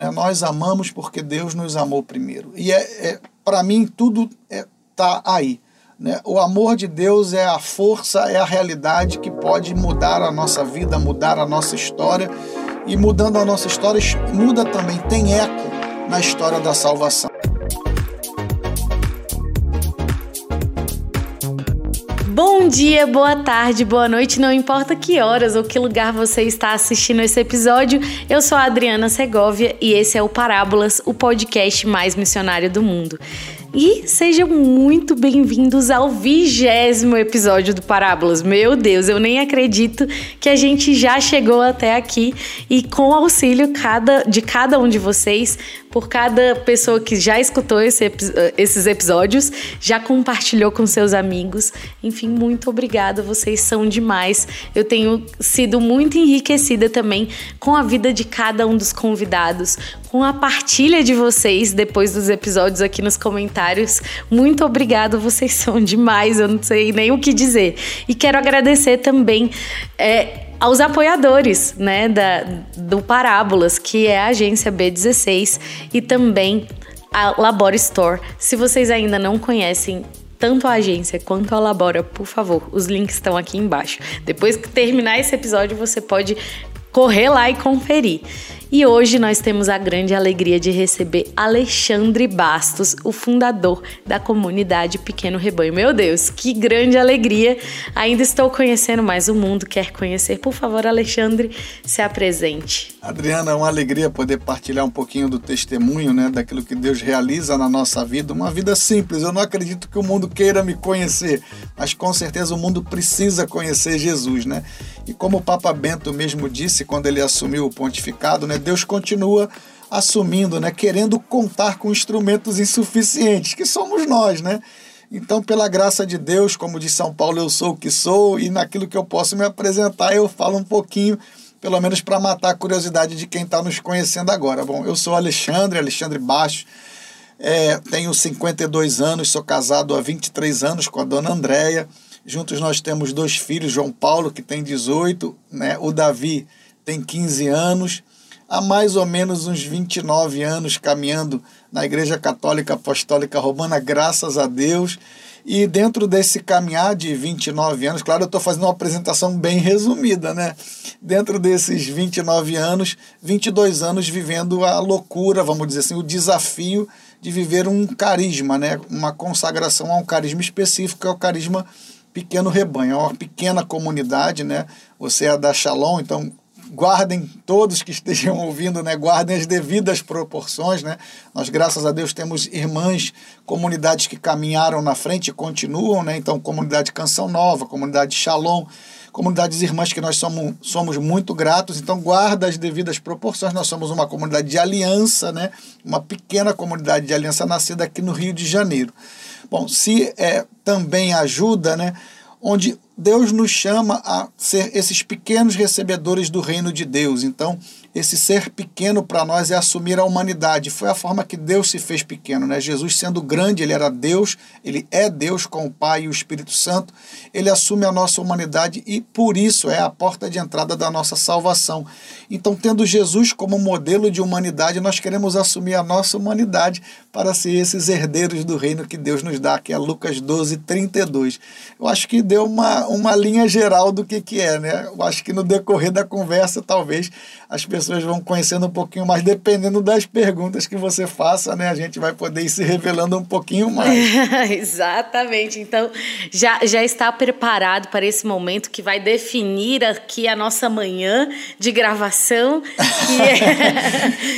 É, nós amamos porque Deus nos amou primeiro. E é, é para mim tudo está é, aí. Né? O amor de Deus é a força, é a realidade que pode mudar a nossa vida, mudar a nossa história. E mudando a nossa história, muda também, tem eco na história da salvação. Bom dia, boa tarde, boa noite, não importa que horas ou que lugar você está assistindo esse episódio. Eu sou a Adriana Segovia e esse é o Parábolas, o podcast mais missionário do mundo. E sejam muito bem-vindos ao vigésimo episódio do Parábolas. Meu Deus, eu nem acredito que a gente já chegou até aqui e com o auxílio cada, de cada um de vocês, por cada pessoa que já escutou esse, esses episódios, já compartilhou com seus amigos. Enfim, muito obrigada, vocês são demais. Eu tenho sido muito enriquecida também com a vida de cada um dos convidados, com a partilha de vocês depois dos episódios aqui nos comentários. Muito obrigada, vocês são demais, eu não sei nem o que dizer. E quero agradecer também. É, aos apoiadores né, da, do Parábolas, que é a agência B16 e também a Labora Store. Se vocês ainda não conhecem tanto a agência quanto a Labora, por favor, os links estão aqui embaixo. Depois que terminar esse episódio, você pode correr lá e conferir. E hoje nós temos a grande alegria de receber Alexandre Bastos, o fundador da comunidade Pequeno Rebanho. Meu Deus, que grande alegria! Ainda estou conhecendo mais o mundo, quer conhecer? Por favor, Alexandre, se apresente. Adriana, é uma alegria poder partilhar um pouquinho do testemunho, né, daquilo que Deus realiza na nossa vida, uma vida simples. Eu não acredito que o mundo queira me conhecer, mas com certeza o mundo precisa conhecer Jesus, né? E como o Papa Bento mesmo disse quando ele assumiu o pontificado, né, Deus continua assumindo, né, querendo contar com instrumentos insuficientes, que somos nós, né? Então, pela graça de Deus, como diz São Paulo, eu sou o que sou e naquilo que eu posso me apresentar, eu falo um pouquinho, pelo menos para matar a curiosidade de quem está nos conhecendo agora. Bom, eu sou Alexandre, Alexandre Baixo, é, tenho 52 anos, sou casado há 23 anos com a dona Andréia. Juntos nós temos dois filhos, João Paulo, que tem 18, né? o Davi tem 15 anos há mais ou menos uns 29 anos caminhando na Igreja Católica Apostólica Romana, graças a Deus. E dentro desse caminhar de 29 anos, claro, eu estou fazendo uma apresentação bem resumida, né? Dentro desses 29 anos, 22 anos vivendo a loucura, vamos dizer assim, o desafio de viver um carisma, né? Uma consagração a um carisma específico, que é o carisma pequeno rebanho, é uma pequena comunidade, né? Você é da Shalom, então guardem todos que estejam ouvindo, né, guardem as devidas proporções, né? Nós graças a Deus temos irmãs, comunidades que caminharam na frente e continuam, né? Então comunidade Canção Nova, comunidade Shalom, comunidades irmãs que nós somos, somos muito gratos, então guarda as devidas proporções. Nós somos uma comunidade de aliança, né? Uma pequena comunidade de aliança nascida aqui no Rio de Janeiro. Bom, se é, também ajuda, né? Onde Deus nos chama a ser esses pequenos recebedores do reino de Deus. Então, esse ser pequeno para nós é assumir a humanidade. Foi a forma que Deus se fez pequeno, né? Jesus sendo grande, ele era Deus, ele é Deus com o Pai e o Espírito Santo. Ele assume a nossa humanidade e por isso é a porta de entrada da nossa salvação. Então, tendo Jesus como modelo de humanidade, nós queremos assumir a nossa humanidade para ser esses herdeiros do reino que Deus nos dá, que é Lucas 12, 32. Eu acho que deu uma, uma linha geral do que, que é, né? Eu acho que no decorrer da conversa, talvez as pessoas vão conhecendo um pouquinho mais, dependendo das perguntas que você faça, né? A gente vai poder ir se revelando um pouquinho mais. Exatamente. Então, já, já está preparado para esse momento que vai definir aqui a nossa manhã de gravação.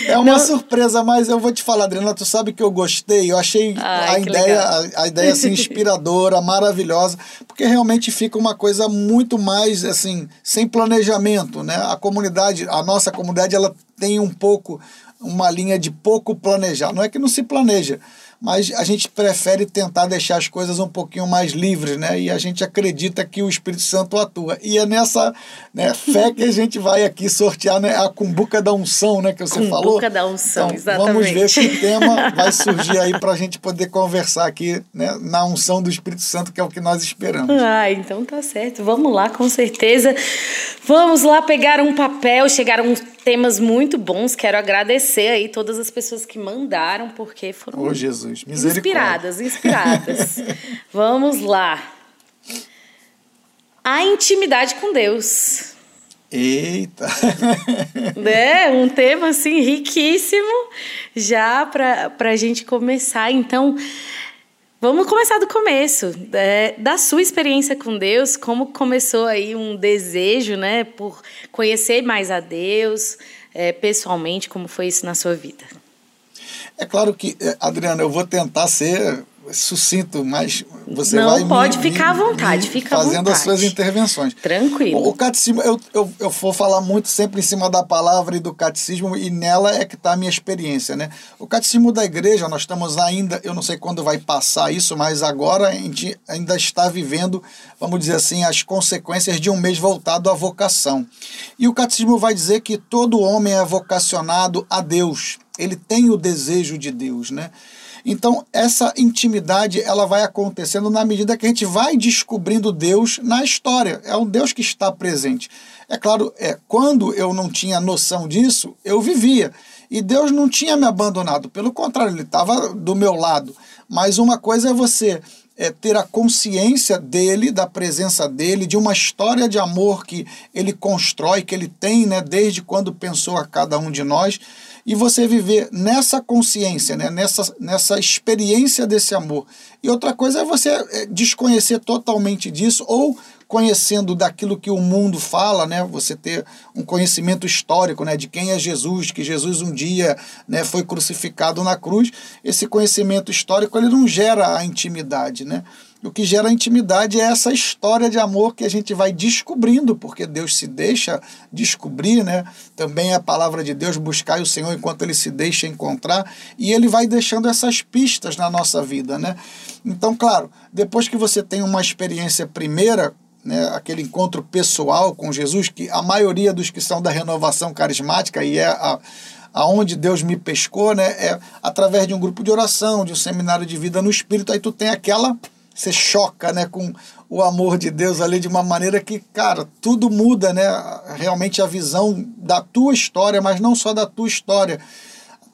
é... é uma Não... surpresa, mas eu vou te falar, Adriana, tu sabe que eu gostei, eu achei Ai, a, ideia, a, a, ideia assim, inspiradora, maravilhosa, porque realmente fica uma coisa muito mais assim, sem planejamento, né? A comunidade, a nossa comunidade ela tem um pouco uma linha de pouco planejar. Não é que não se planeja, mas a gente prefere tentar deixar as coisas um pouquinho mais livres, né? E a gente acredita que o Espírito Santo atua. E é nessa né, fé que a gente vai aqui sortear né, a cumbuca da unção, né? Que você cumbuca falou. Cumbuca da unção, então, exatamente. Vamos ver que tema vai surgir aí para a gente poder conversar aqui né, na unção do Espírito Santo, que é o que nós esperamos. Ah, então tá certo. Vamos lá, com certeza. Vamos lá pegar um papel. Chegaram temas muito bons. Quero agradecer aí todas as pessoas que mandaram, porque foram oh, Jesus. inspiradas, inspiradas. Vamos lá. A intimidade com Deus. Eita! É, um tema assim riquíssimo já para a gente começar. Então, vamos começar do começo, é, da sua experiência com Deus, como começou aí um desejo, né, por conhecer mais a Deus, é, pessoalmente, como foi isso na sua vida? É claro que, é, Adriana, eu vou tentar ser sucinto, mas você Não, vai pode me, ficar me, à vontade, fica fazendo à as suas vontade. intervenções. Tranquilo. O catecismo, eu, eu, eu vou falar muito sempre em cima da palavra e do catecismo, e nela é que está a minha experiência, né? O catecismo da igreja, nós estamos ainda, eu não sei quando vai passar isso, mas agora a gente ainda está vivendo, vamos dizer assim, as consequências de um mês voltado à vocação. E o catecismo vai dizer que todo homem é vocacionado a Deus, ele tem o desejo de Deus, né? Então, essa intimidade ela vai acontecendo na medida que a gente vai descobrindo Deus na história. É um Deus que está presente. É claro, é, quando eu não tinha noção disso, eu vivia. E Deus não tinha me abandonado. Pelo contrário, Ele estava do meu lado. Mas uma coisa é você é, ter a consciência dele, da presença dele, de uma história de amor que ele constrói, que ele tem né, desde quando pensou a cada um de nós e você viver nessa consciência, né? nessa, nessa experiência desse amor. E outra coisa é você desconhecer totalmente disso ou conhecendo daquilo que o mundo fala, né? Você ter um conhecimento histórico, né? De quem é Jesus, que Jesus um dia, né? Foi crucificado na cruz. Esse conhecimento histórico ele não gera a intimidade, né? O que gera intimidade é essa história de amor que a gente vai descobrindo, porque Deus se deixa descobrir, né? Também é a palavra de Deus, buscar o Senhor enquanto ele se deixa encontrar, e ele vai deixando essas pistas na nossa vida, né? Então, claro, depois que você tem uma experiência primeira, né, aquele encontro pessoal com Jesus, que a maioria dos que são da renovação carismática, e é a, aonde Deus me pescou, né, é através de um grupo de oração, de um seminário de vida no Espírito, aí tu tem aquela você choca né, com o amor de Deus ali de uma maneira que, cara, tudo muda, né? Realmente a visão da tua história, mas não só da tua história.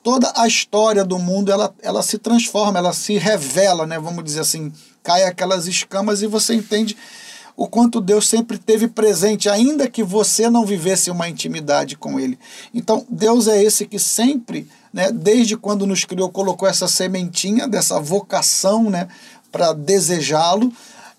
Toda a história do mundo, ela, ela se transforma, ela se revela, né? Vamos dizer assim, cai aquelas escamas e você entende o quanto Deus sempre teve presente, ainda que você não vivesse uma intimidade com Ele. Então, Deus é esse que sempre, né, desde quando nos criou, colocou essa sementinha dessa vocação, né, para desejá-lo,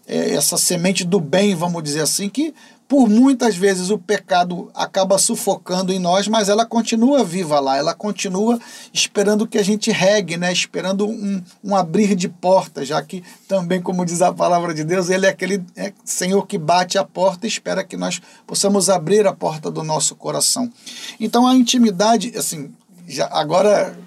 é, essa semente do bem, vamos dizer assim, que por muitas vezes o pecado acaba sufocando em nós, mas ela continua viva lá, ela continua esperando que a gente regue, né? esperando um, um abrir de portas, já que também, como diz a palavra de Deus, ele é aquele é, Senhor que bate a porta e espera que nós possamos abrir a porta do nosso coração. Então a intimidade, assim, já, agora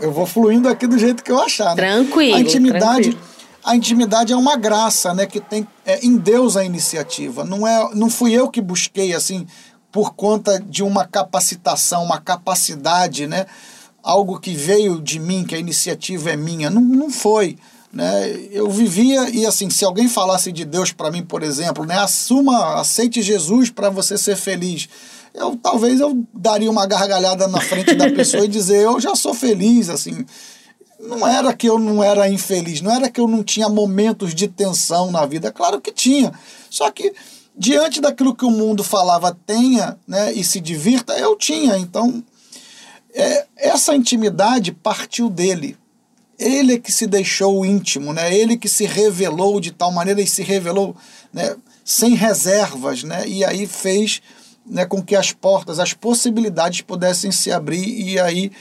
eu vou fluindo aqui do jeito que eu achar. Né? Tranquilo. A intimidade. Tranquilo a intimidade é uma graça, né, que tem é, em Deus a iniciativa. Não é, não fui eu que busquei assim por conta de uma capacitação, uma capacidade, né, algo que veio de mim, que a iniciativa é minha. Não, não foi. Né? Eu vivia e assim, se alguém falasse de Deus para mim, por exemplo, né, assuma, aceite Jesus para você ser feliz. Eu talvez eu daria uma gargalhada na frente da pessoa e dizer, eu já sou feliz, assim não era que eu não era infeliz, não era que eu não tinha momentos de tensão na vida, claro que tinha. Só que diante daquilo que o mundo falava tenha, né, e se divirta, eu tinha. Então, é, essa intimidade partiu dele. Ele é que se deixou íntimo, né? Ele que se revelou de tal maneira e se revelou, né, sem reservas, né? E aí fez, né, com que as portas, as possibilidades pudessem se abrir e aí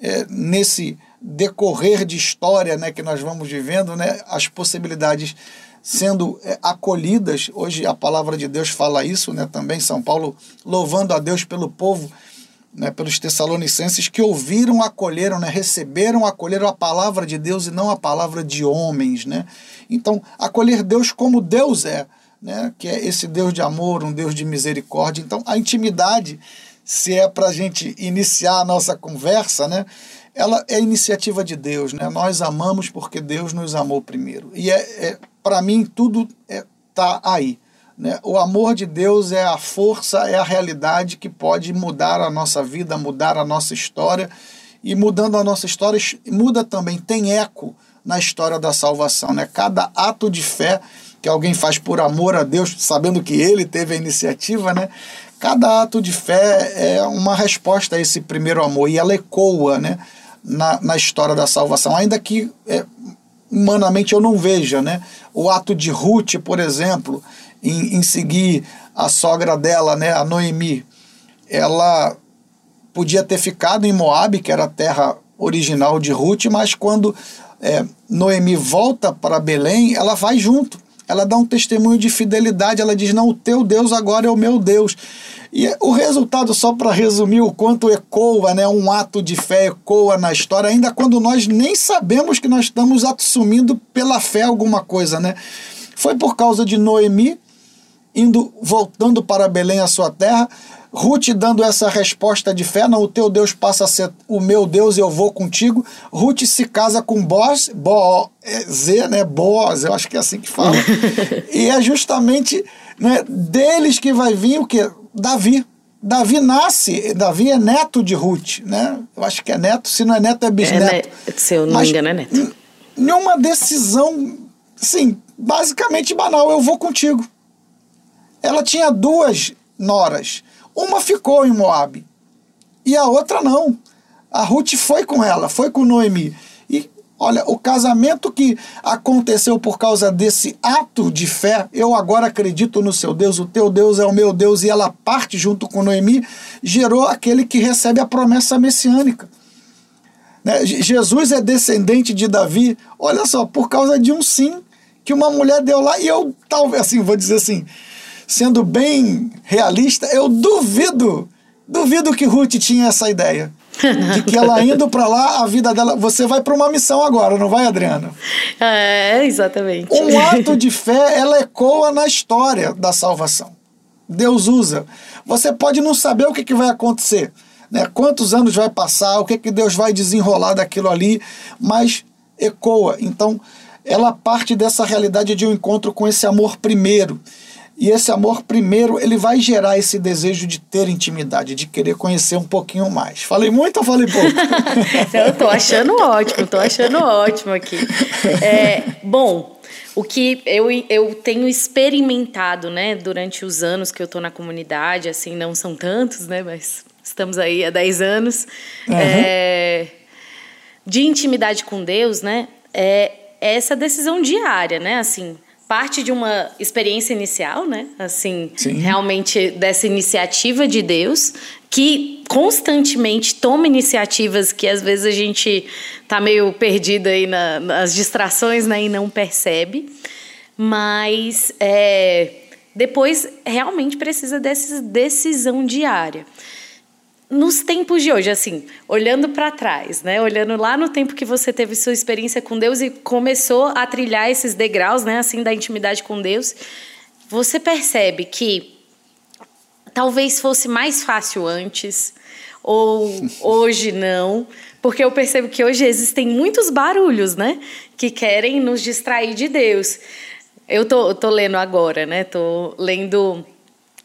é, nesse decorrer de história né, que nós vamos vivendo, né, as possibilidades sendo é, acolhidas. Hoje a palavra de Deus fala isso né, também, São Paulo louvando a Deus pelo povo né, pelos Tessalonicenses que ouviram, acolheram, né, receberam, acolheram a palavra de Deus e não a palavra de homens. Né? Então, acolher Deus como Deus é, né, que é esse Deus de amor, um Deus de misericórdia. Então, a intimidade, se é para a gente iniciar a nossa conversa, né, ela é iniciativa de Deus. Né? Nós amamos porque Deus nos amou primeiro. E é, é para mim, tudo está é, tá aí. Né? O amor de Deus é a força, é a realidade que pode mudar a nossa vida, mudar a nossa história. E mudando a nossa história, muda também, tem eco na história da salvação. Né? Cada ato de fé que alguém faz por amor a Deus, sabendo que ele teve a iniciativa, né? cada ato de fé é uma resposta a esse primeiro amor e ela ecoa né? Na, na história da salvação, ainda que é, humanamente eu não veja. Né? O ato de Ruth, por exemplo, em, em seguir a sogra dela, né, a Noemi, ela podia ter ficado em Moab, que era a terra original de Ruth, mas quando é, Noemi volta para Belém, ela vai junto. Ela dá um testemunho de fidelidade. Ela diz: Não, o teu Deus agora é o meu Deus. E o resultado, só para resumir o quanto ecoa, né, um ato de fé ecoa na história, ainda quando nós nem sabemos que nós estamos assumindo pela fé alguma coisa, né? Foi por causa de Noemi, indo voltando para Belém, a sua terra, Ruth dando essa resposta de fé, não, o teu Deus passa a ser o meu Deus e eu vou contigo. Ruth se casa com Boaz, Boaz, né, Boaz, eu acho que é assim que fala. e é justamente né, deles que vai vir o que? Davi. Davi nasce, Davi é neto de Ruth, né? Eu acho que é neto, se não é neto é bisneto. É, se eu não Mas, me engano é neto. Nenhuma decisão, sim, basicamente banal, eu vou contigo. Ela tinha duas noras. Uma ficou em Moab e a outra não. A Ruth foi com ela, foi com Noemi. E olha, o casamento que aconteceu por causa desse ato de fé, eu agora acredito no seu Deus, o teu Deus é o meu Deus, e ela parte junto com Noemi, gerou aquele que recebe a promessa messiânica. Né? Jesus é descendente de Davi, olha só, por causa de um sim que uma mulher deu lá, e eu, talvez, assim, vou dizer assim, sendo bem realista, eu duvido, duvido que Ruth tinha essa ideia. de que ela indo para lá, a vida dela. Você vai para uma missão agora, não vai, Adriana? É, exatamente. Um ato de fé, ela ecoa na história da salvação. Deus usa. Você pode não saber o que, que vai acontecer, né? quantos anos vai passar, o que, que Deus vai desenrolar daquilo ali, mas ecoa. Então, ela parte dessa realidade de um encontro com esse amor primeiro. E esse amor, primeiro, ele vai gerar esse desejo de ter intimidade, de querer conhecer um pouquinho mais. Falei muito ou falei pouco? eu tô achando ótimo, tô achando ótimo aqui. É, bom, o que eu, eu tenho experimentado, né, durante os anos que eu tô na comunidade, assim, não são tantos, né, mas estamos aí há 10 anos, uhum. é, de intimidade com Deus, né, é essa decisão diária, né, assim, parte de uma experiência inicial, né? Assim, Sim. realmente dessa iniciativa de Deus, que constantemente toma iniciativas que às vezes a gente tá meio perdido aí na, nas distrações, né? E não percebe. Mas é, depois realmente precisa dessa decisão diária nos tempos de hoje, assim, olhando para trás, né? Olhando lá no tempo que você teve sua experiência com Deus e começou a trilhar esses degraus, né, assim, da intimidade com Deus, você percebe que talvez fosse mais fácil antes ou hoje não, porque eu percebo que hoje existem muitos barulhos, né, que querem nos distrair de Deus. Eu tô, tô lendo agora, né? Tô lendo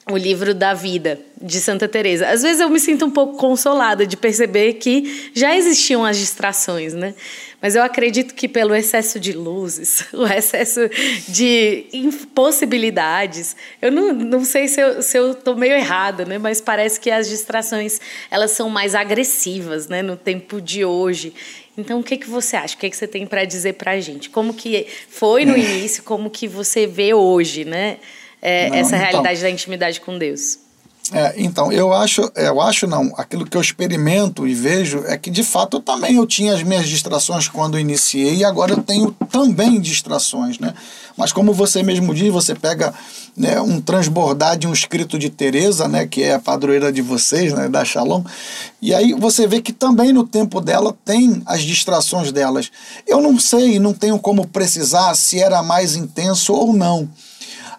o livro da vida de Santa Teresa. Às vezes eu me sinto um pouco consolada de perceber que já existiam as distrações, né? Mas eu acredito que pelo excesso de luzes, o excesso de impossibilidades, eu não, não sei se eu, se eu tô meio errada, né? Mas parece que as distrações, elas são mais agressivas, né? No tempo de hoje. Então, o que, que você acha? O que, que você tem para dizer para a gente? Como que foi no início, como que você vê hoje, né? É, não, essa então, realidade da intimidade com Deus? É, então, eu acho, eu acho não, aquilo que eu experimento e vejo é que de fato eu também eu tinha as minhas distrações quando iniciei e agora eu tenho também distrações, né? Mas como você mesmo diz, você pega né, um transbordar de um escrito de Teresa, né, que é a padroeira de vocês, né, da Shalom, e aí você vê que também no tempo dela tem as distrações delas. Eu não sei, não tenho como precisar se era mais intenso ou não.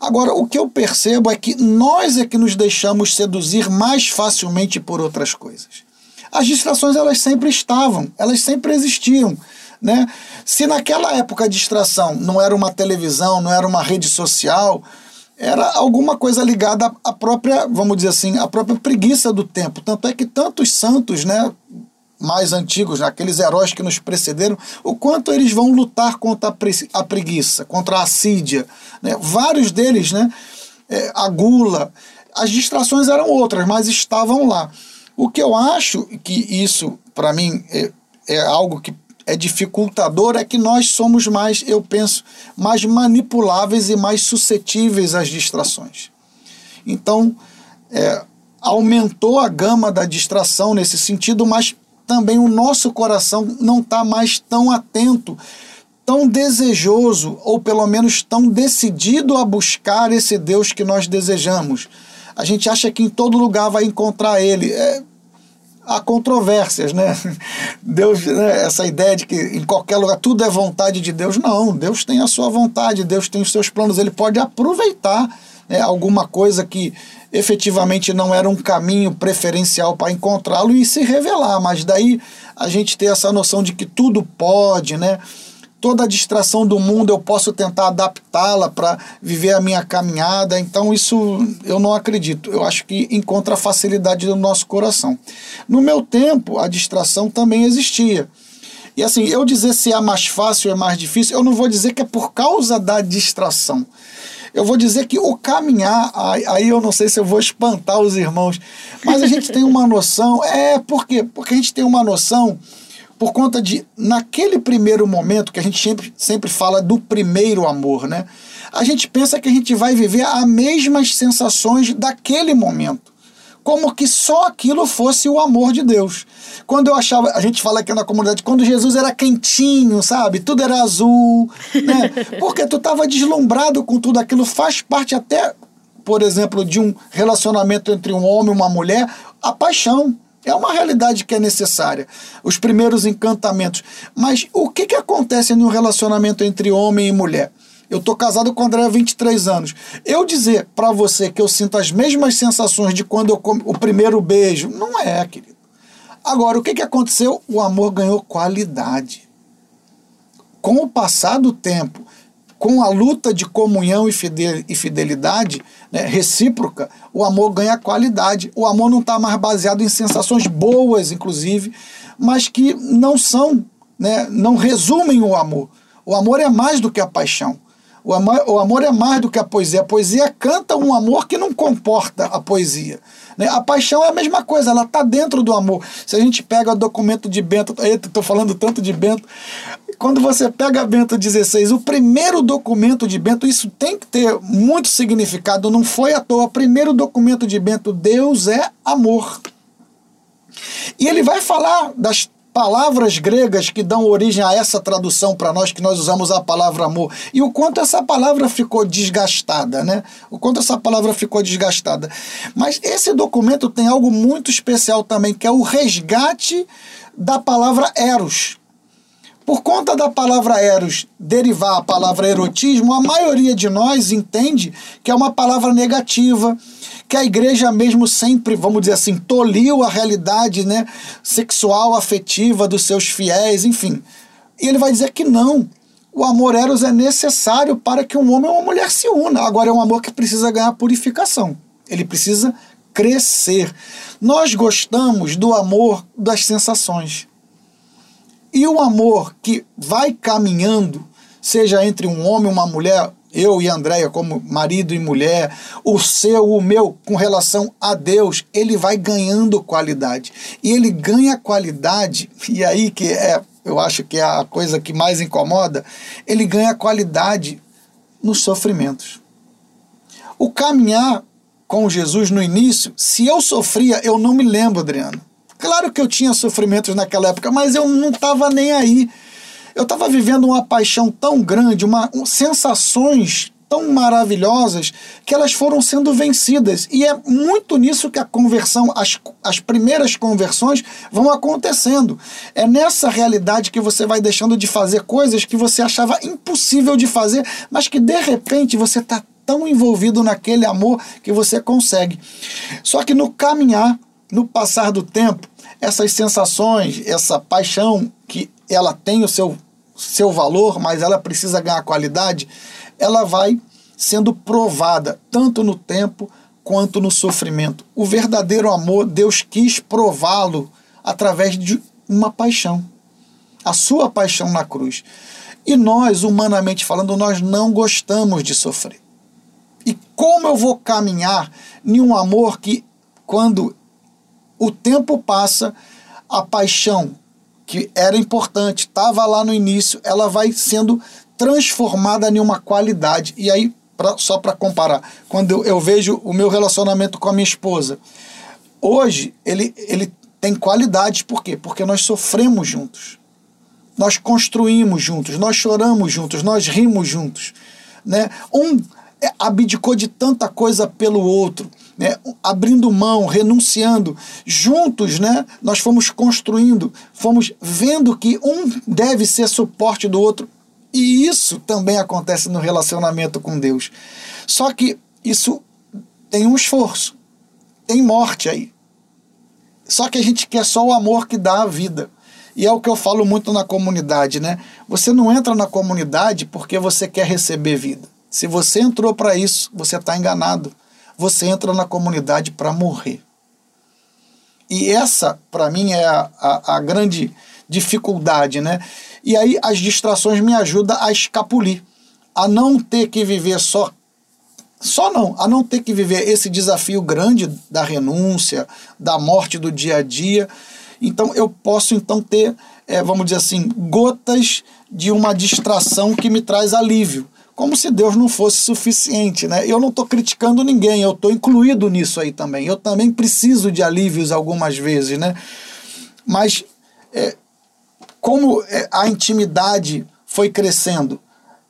Agora, o que eu percebo é que nós é que nos deixamos seduzir mais facilmente por outras coisas. As distrações elas sempre estavam, elas sempre existiam. Né? Se naquela época a distração não era uma televisão, não era uma rede social, era alguma coisa ligada à própria, vamos dizer assim, à própria preguiça do tempo. Tanto é que tantos santos, né, mais antigos, aqueles heróis que nos precederam, o quanto eles vão lutar contra a preguiça, contra a assídia. Né? Vários deles, né? É, a gula, as distrações eram outras, mas estavam lá. O que eu acho que isso, para mim, é, é algo que é dificultador é que nós somos mais, eu penso, mais manipuláveis e mais suscetíveis às distrações. Então, é, aumentou a gama da distração nesse sentido, mas também o nosso coração não está mais tão atento, tão desejoso, ou pelo menos tão decidido a buscar esse Deus que nós desejamos. A gente acha que em todo lugar vai encontrar Ele. É, há controvérsias, né? Deus, né? essa ideia de que em qualquer lugar tudo é vontade de Deus. Não, Deus tem a sua vontade, Deus tem os seus planos, ele pode aproveitar né, alguma coisa que efetivamente não era um caminho preferencial para encontrá-lo e se revelar, mas daí a gente ter essa noção de que tudo pode, né? Toda a distração do mundo eu posso tentar adaptá-la para viver a minha caminhada, então isso eu não acredito. Eu acho que encontra facilidade no nosso coração. No meu tempo, a distração também existia. E assim, eu dizer se é mais fácil ou é mais difícil, eu não vou dizer que é por causa da distração. Eu vou dizer que o caminhar, aí eu não sei se eu vou espantar os irmãos, mas a gente tem uma noção, é por quê? Porque a gente tem uma noção por conta de, naquele primeiro momento, que a gente sempre, sempre fala do primeiro amor, né? A gente pensa que a gente vai viver as mesmas sensações daquele momento como que só aquilo fosse o amor de Deus. Quando eu achava, a gente fala aqui na comunidade, quando Jesus era quentinho, sabe? Tudo era azul, né? Porque tu estava deslumbrado com tudo aquilo, faz parte até, por exemplo, de um relacionamento entre um homem e uma mulher, a paixão. É uma realidade que é necessária. Os primeiros encantamentos. Mas o que, que acontece no relacionamento entre homem e mulher? Eu tô casado com o André há 23 anos. Eu dizer para você que eu sinto as mesmas sensações de quando eu como o primeiro beijo, não é, querido. Agora, o que, que aconteceu? O amor ganhou qualidade. Com o passar do tempo, com a luta de comunhão e fidelidade né, recíproca, o amor ganha qualidade. O amor não está mais baseado em sensações boas, inclusive, mas que não são, né, não resumem o amor. O amor é mais do que a paixão. O amor, o amor é mais do que a poesia. A poesia canta um amor que não comporta a poesia. Né? A paixão é a mesma coisa, ela está dentro do amor. Se a gente pega o documento de Bento, estou falando tanto de Bento, quando você pega Bento 16, o primeiro documento de Bento, isso tem que ter muito significado, não foi à toa. O primeiro documento de Bento, Deus é amor. E ele vai falar das palavras gregas que dão origem a essa tradução para nós, que nós usamos a palavra amor, e o quanto essa palavra ficou desgastada, né? O quanto essa palavra ficou desgastada. Mas esse documento tem algo muito especial também, que é o resgate da palavra eros. Por conta da palavra eros derivar a palavra erotismo, a maioria de nós entende que é uma palavra negativa, que a igreja mesmo sempre, vamos dizer assim, toliu a realidade né, sexual, afetiva dos seus fiéis, enfim. E ele vai dizer que não. O amor eros é necessário para que um homem ou uma mulher se una. Agora é um amor que precisa ganhar purificação. Ele precisa crescer. Nós gostamos do amor das sensações. E o amor que vai caminhando, seja entre um homem e uma mulher, eu e Andréia como marido e mulher, o seu, o meu, com relação a Deus, ele vai ganhando qualidade. E ele ganha qualidade, e aí que é, eu acho que é a coisa que mais incomoda, ele ganha qualidade nos sofrimentos. O caminhar com Jesus no início, se eu sofria, eu não me lembro, Adriano. Claro que eu tinha sofrimentos naquela época, mas eu não estava nem aí Eu estava vivendo uma paixão tão grande, uma, um, sensações tão maravilhosas que elas foram sendo vencidas. E é muito nisso que a conversão, as, as primeiras conversões vão acontecendo. É nessa realidade que você vai deixando de fazer coisas que você achava impossível de fazer, mas que de repente você está tão envolvido naquele amor que você consegue. Só que no caminhar, no passar do tempo, essas sensações, essa paixão que ela tem o seu, seu valor, mas ela precisa ganhar qualidade, ela vai sendo provada tanto no tempo quanto no sofrimento. O verdadeiro amor, Deus quis prová-lo através de uma paixão. A sua paixão na cruz. E nós, humanamente falando, nós não gostamos de sofrer. E como eu vou caminhar em um amor que, quando o tempo passa, a paixão que era importante, estava lá no início, ela vai sendo transformada em uma qualidade. E aí, pra, só para comparar, quando eu, eu, vejo o meu relacionamento com a minha esposa, hoje ele, ele tem qualidades, por quê? Porque nós sofremos juntos, nós construímos juntos, nós choramos juntos, nós rimos juntos. Né? Um abdicou de tanta coisa pelo outro. Né, abrindo mão, renunciando, juntos, né, nós fomos construindo, fomos vendo que um deve ser suporte do outro. E isso também acontece no relacionamento com Deus. Só que isso tem um esforço, tem morte aí. Só que a gente quer só o amor que dá a vida. E é o que eu falo muito na comunidade, né? Você não entra na comunidade porque você quer receber vida. Se você entrou para isso, você está enganado. Você entra na comunidade para morrer. E essa, para mim, é a, a, a grande dificuldade, né? E aí as distrações me ajudam a escapulir, a não ter que viver só só não, a não ter que viver esse desafio grande da renúncia, da morte do dia a dia. Então eu posso então ter, é, vamos dizer assim, gotas de uma distração que me traz alívio. Como se Deus não fosse suficiente, né? Eu não estou criticando ninguém, eu estou incluído nisso aí também. Eu também preciso de alívios algumas vezes, né? Mas é, como é, a intimidade foi crescendo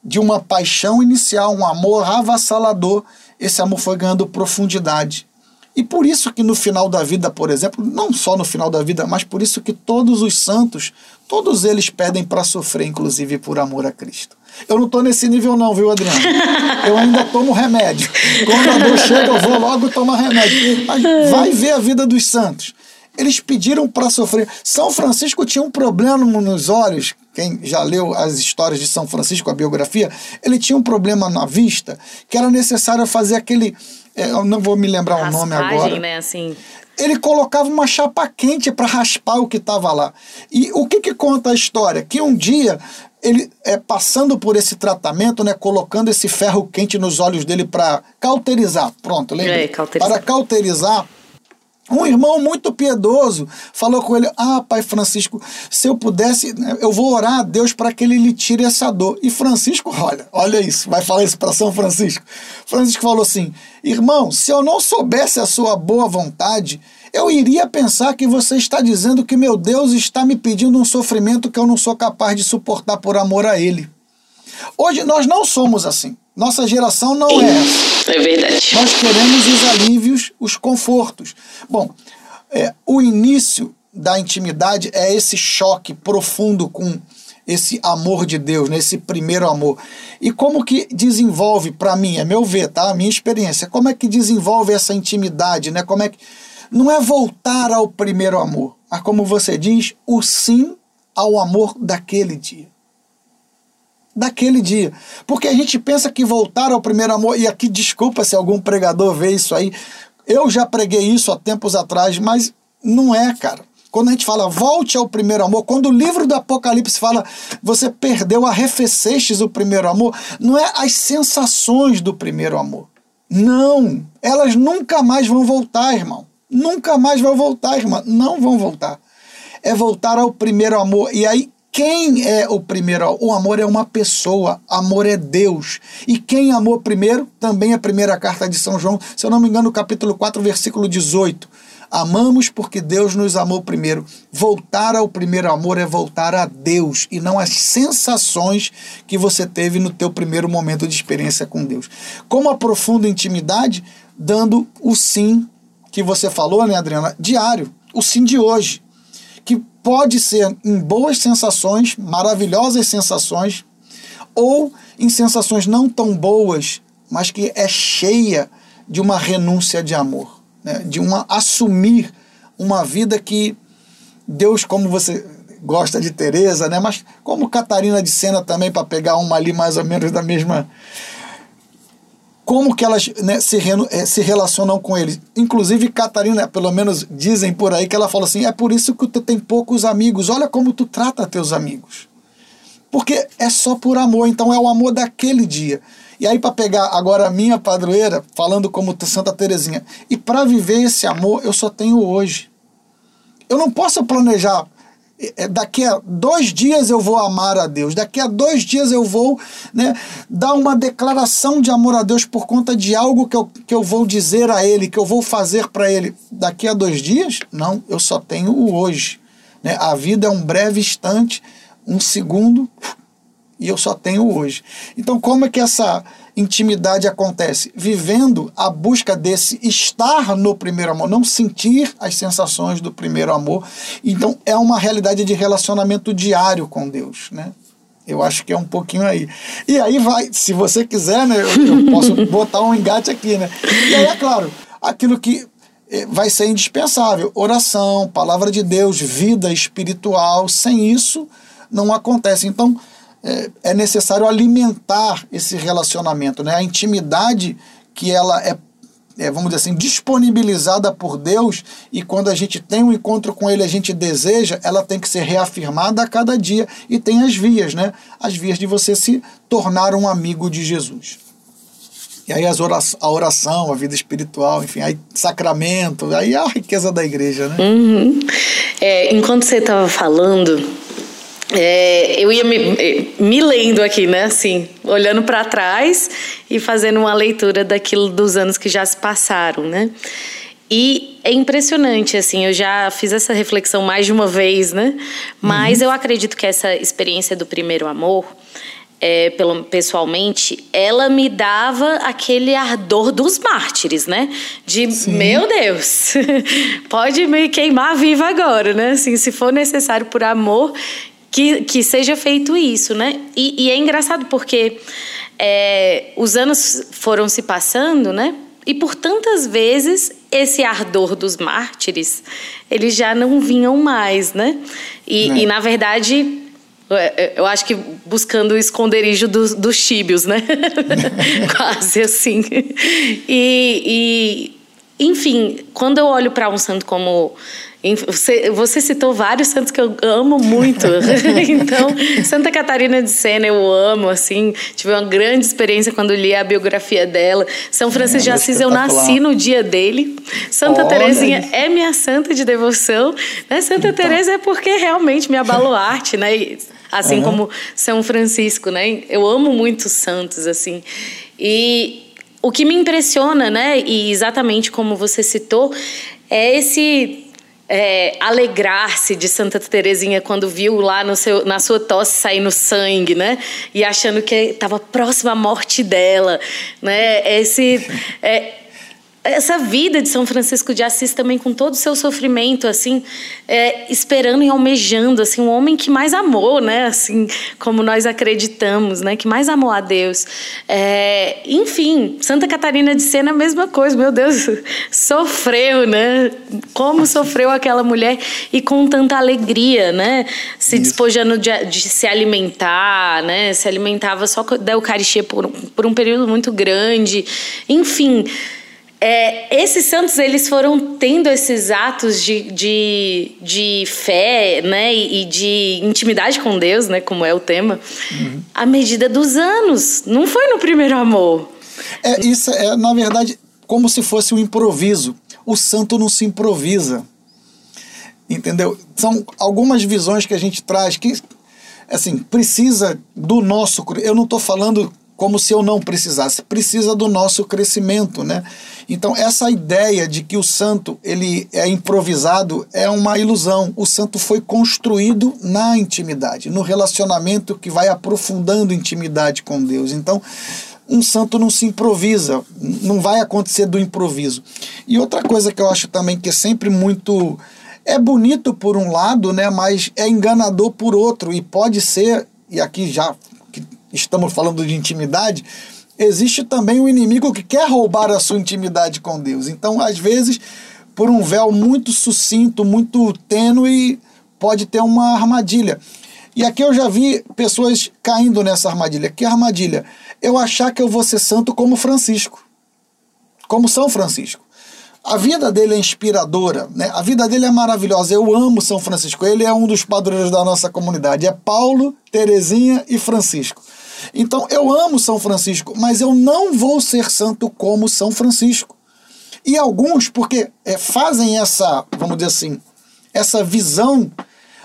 de uma paixão inicial, um amor avassalador, esse amor foi ganhando profundidade. E por isso que no final da vida, por exemplo, não só no final da vida, mas por isso que todos os santos, todos eles pedem para sofrer, inclusive por amor a Cristo. Eu não estou nesse nível não, viu, Adriano? Eu ainda tomo remédio. Quando a dor chega, eu vou logo tomar remédio. Mas vai ver a vida dos santos. Eles pediram para sofrer. São Francisco tinha um problema nos olhos. Quem já leu as histórias de São Francisco, a biografia, ele tinha um problema na vista que era necessário fazer aquele. É, eu não vou me lembrar Raspagem, o nome agora. né? Assim. Ele colocava uma chapa quente para raspar o que estava lá. E o que, que conta a história? Que um dia ele é, passando por esse tratamento, né, colocando esse ferro quente nos olhos dele para cauterizar, pronto, lembra? É, cauterizar. Para cauterizar, um irmão muito piedoso falou com ele: Ah, Pai Francisco, se eu pudesse, eu vou orar a Deus para que ele lhe tire essa dor. E Francisco, olha, olha isso, vai falar isso para São Francisco. Francisco falou assim: Irmão, se eu não soubesse a sua boa vontade, eu iria pensar que você está dizendo que meu Deus está me pedindo um sofrimento que eu não sou capaz de suportar por amor a Ele. Hoje nós não somos assim. Nossa geração não é essa. É verdade. Nós queremos os alívios, os confortos. Bom, é, o início da intimidade é esse choque profundo com esse amor de Deus, né? esse primeiro amor. E como que desenvolve, para mim, é meu ver, tá? A minha experiência, como é que desenvolve essa intimidade, né? Como é que. Não é voltar ao primeiro amor, mas como você diz, o sim ao amor daquele dia daquele dia. Porque a gente pensa que voltar ao primeiro amor, e aqui desculpa se algum pregador vê isso aí, eu já preguei isso há tempos atrás, mas não é, cara. Quando a gente fala volte ao primeiro amor, quando o livro do Apocalipse fala você perdeu, arrefecestes o primeiro amor, não é as sensações do primeiro amor. Não, elas nunca mais vão voltar, irmão. Nunca mais vão voltar, irmã. Não vão voltar. É voltar ao primeiro amor. E aí quem é o primeiro? O amor é uma pessoa, amor é Deus. E quem amou primeiro, também é a primeira carta de São João, se eu não me engano, capítulo 4, versículo 18. Amamos porque Deus nos amou primeiro. Voltar ao primeiro amor é voltar a Deus e não às sensações que você teve no teu primeiro momento de experiência com Deus. Como aprofunda intimidade? Dando o sim que você falou, né, Adriana? Diário. O sim de hoje. Pode ser em boas sensações, maravilhosas sensações, ou em sensações não tão boas, mas que é cheia de uma renúncia de amor né, de uma assumir uma vida que Deus, como você gosta de Teresa, né, mas como Catarina de Sena também, para pegar uma ali mais ou menos da mesma. Como que elas né, se, eh, se relacionam com eles. Inclusive, Catarina, pelo menos dizem por aí, que ela fala assim: é por isso que tu tem poucos amigos, olha como tu trata teus amigos. Porque é só por amor, então é o amor daquele dia. E aí, para pegar agora a minha padroeira, falando como Santa Terezinha, e para viver esse amor, eu só tenho hoje. Eu não posso planejar. É, daqui a dois dias eu vou amar a Deus, daqui a dois dias eu vou né, dar uma declaração de amor a Deus por conta de algo que eu, que eu vou dizer a Ele, que eu vou fazer para Ele. Daqui a dois dias? Não, eu só tenho o hoje. Né? A vida é um breve instante, um segundo, e eu só tenho hoje. Então, como é que essa intimidade acontece? Vivendo a busca desse estar no primeiro amor, não sentir as sensações do primeiro amor. Então, é uma realidade de relacionamento diário com Deus, né? Eu acho que é um pouquinho aí. E aí vai, se você quiser, né, eu, posso botar um engate aqui, né? E aí, é claro, aquilo que eh, vai ser indispensável: oração, palavra de Deus, vida espiritual. Sem isso, não acontece. Então, é, é necessário alimentar esse relacionamento, né? A intimidade que ela é, é, vamos dizer assim, disponibilizada por Deus e quando a gente tem um encontro com Ele, a gente deseja, ela tem que ser reafirmada a cada dia e tem as vias, né? As vias de você se tornar um amigo de Jesus. E aí as oração, a oração, a vida espiritual, enfim, aí sacramento, aí a riqueza da igreja, né? Uhum. É, enquanto você estava falando, é, eu ia me, me, lendo aqui, né? Assim, olhando para trás e fazendo uma leitura daquilo dos anos que já se passaram, né? E é impressionante, assim, eu já fiz essa reflexão mais de uma vez, né? Mas uhum. eu acredito que essa experiência do primeiro amor, é, pelo, pessoalmente, ela me dava aquele ardor dos mártires, né? De, Sim. meu Deus, pode me queimar viva agora, né? Assim, se for necessário por amor, que, que seja feito isso, né? E, e é engraçado porque é, os anos foram se passando, né? E por tantas vezes esse ardor dos mártires, eles já não vinham mais, né? E, e na verdade, é, é, eu acho que buscando o esconderijo dos, dos tíbios, né? Quase assim. E, e, enfim, quando eu olho para um santo como você, você citou vários santos que eu amo muito. então, Santa Catarina de Sena eu amo, assim. Tive uma grande experiência quando li a biografia dela. São Francisco é, de Assis, eu nasci no dia dele. Santa Olha Terezinha isso. é minha santa de devoção. Né? Santa então. Teresa é porque realmente me arte, né? Assim uhum. como São Francisco, né? Eu amo muito santos, assim. E o que me impressiona, né? E exatamente como você citou, é esse é, alegrar-se de Santa Terezinha quando viu lá seu, na sua tosse saindo sangue, né? E achando que estava próxima à morte dela, né? Esse é, essa vida de São Francisco de Assis também com todo o seu sofrimento assim é, esperando e almejando assim um homem que mais amou né assim como nós acreditamos né que mais amou a Deus é, enfim Santa Catarina de Sena a mesma coisa meu Deus sofreu né como sofreu aquela mulher e com tanta alegria né se Isso. despojando de, de, se alimentar né se alimentava só da Eucaristia por, por um período muito grande enfim é, esses santos eles foram tendo esses atos de, de, de fé né, e de intimidade com Deus, né, como é o tema, uhum. à medida dos anos. Não foi no primeiro amor. É, isso é, na verdade, como se fosse um improviso. O santo não se improvisa. Entendeu? São algumas visões que a gente traz que, assim, precisa do nosso. Eu não estou falando como se eu não precisasse. Precisa do nosso crescimento, né? Então essa ideia de que o santo ele é improvisado é uma ilusão. O santo foi construído na intimidade, no relacionamento que vai aprofundando intimidade com Deus. Então um santo não se improvisa, não vai acontecer do improviso. E outra coisa que eu acho também que é sempre muito é bonito por um lado, né, mas é enganador por outro e pode ser, e aqui já estamos falando de intimidade, existe também um inimigo que quer roubar a sua intimidade com Deus. Então, às vezes, por um véu muito sucinto, muito tênue, pode ter uma armadilha. E aqui eu já vi pessoas caindo nessa armadilha. Que armadilha? Eu achar que eu vou ser santo como Francisco, como São Francisco. A vida dele é inspiradora, né? a vida dele é maravilhosa. Eu amo São Francisco. Ele é um dos padroeiros da nossa comunidade. É Paulo, Terezinha e Francisco. Então eu amo São Francisco, mas eu não vou ser santo como São Francisco. E alguns, porque é, fazem essa, vamos dizer assim, essa visão,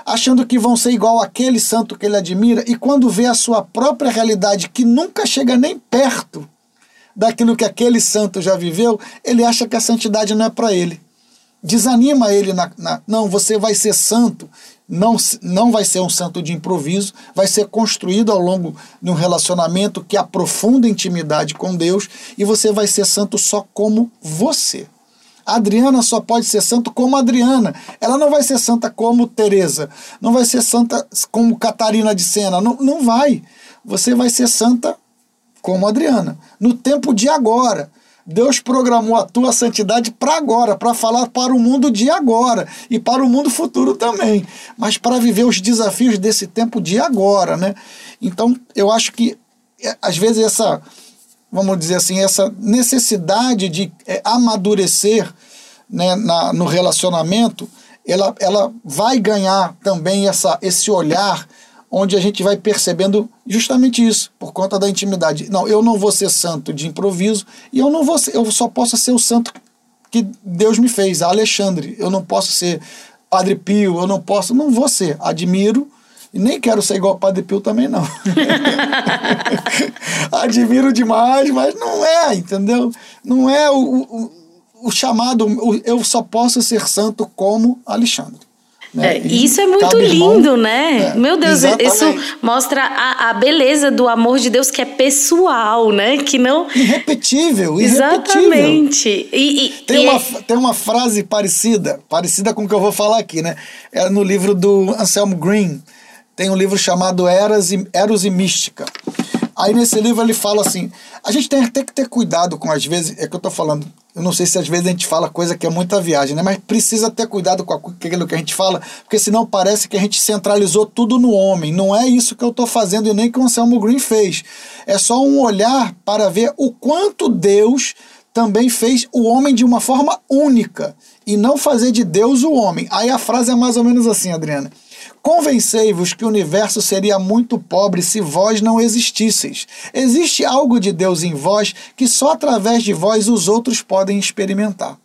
achando que vão ser igual aquele santo que ele admira, e quando vê a sua própria realidade, que nunca chega nem perto daquilo que aquele santo já viveu, ele acha que a santidade não é para ele. Desanima ele na, na. Não, você vai ser santo não, não vai ser um santo de improviso, vai ser construído ao longo de um relacionamento que aprofunda a intimidade com Deus e você vai ser santo só como você. A Adriana só pode ser santo como Adriana. Ela não vai ser santa como Teresa, não vai ser santa como Catarina de Sena, não, não vai. Você vai ser santa como Adriana, no tempo de agora. Deus programou a tua santidade para agora, para falar para o mundo de agora e para o mundo futuro também, mas para viver os desafios desse tempo de agora, né? Então, eu acho que é, às vezes essa, vamos dizer assim, essa necessidade de é, amadurecer né, na, no relacionamento, ela, ela vai ganhar também essa, esse olhar onde a gente vai percebendo justamente isso, por conta da intimidade. Não, eu não vou ser santo de improviso e eu não vou ser, eu só posso ser o santo que Deus me fez, Alexandre. Eu não posso ser Padre Pio, eu não posso, não vou ser. Admiro e nem quero ser igual Padre Pio também não. Admiro demais, mas não é, entendeu? Não é o, o, o chamado, o, eu só posso ser santo como Alexandre. Né? É, isso é muito lindo, né? É, Meu Deus, exatamente. isso mostra a, a, beleza do amor de Deus que é pessoal, né? Que não. Irrepetível, Exatamente. E, e, tem, e uma, é... tem uma frase parecida, parecida com o que eu vou falar aqui, né? É no livro do Anselmo Green. Tem um livro chamado Eras e, Eros e Mística. Aí nesse livro ele fala assim: a gente tem até que ter cuidado com, às vezes, é que eu tô falando, eu não sei se às vezes a gente fala coisa que é muita viagem, né? Mas precisa ter cuidado com aquilo que a gente fala, porque senão parece que a gente centralizou tudo no homem. Não é isso que eu estou fazendo e nem que o Anselmo Green fez. É só um olhar para ver o quanto Deus também fez o homem de uma forma única e não fazer de Deus o homem. Aí a frase é mais ou menos assim, Adriana. Convencei-vos que o universo seria muito pobre se vós não existisseis. Existe algo de Deus em vós que só através de vós os outros podem experimentar.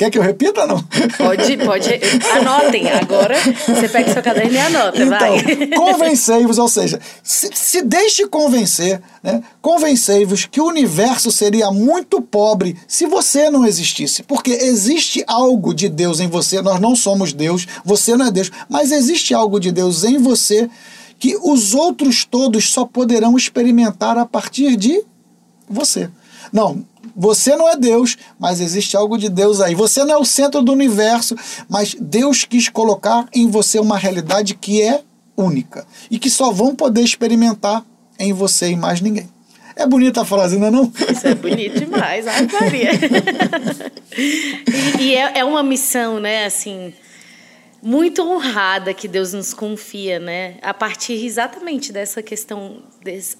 Quer que eu repita não? Pode, pode. Anotem. Agora você pega seu caderno e anota, então, vai. Convencei-vos, ou seja, se, se deixe convencer, né? Convencei-vos que o universo seria muito pobre se você não existisse. Porque existe algo de Deus em você. Nós não somos Deus, você não é Deus, mas existe algo de Deus em você que os outros todos só poderão experimentar a partir de você. Não, você não é Deus, mas existe algo de Deus aí. Você não é o centro do universo, mas Deus quis colocar em você uma realidade que é única e que só vão poder experimentar em você e mais ninguém. É bonita a frase, não é não? Isso é bonito demais, ai Maria. e, e é, é uma missão, né, assim muito honrada que Deus nos confia, né? A partir exatamente dessa questão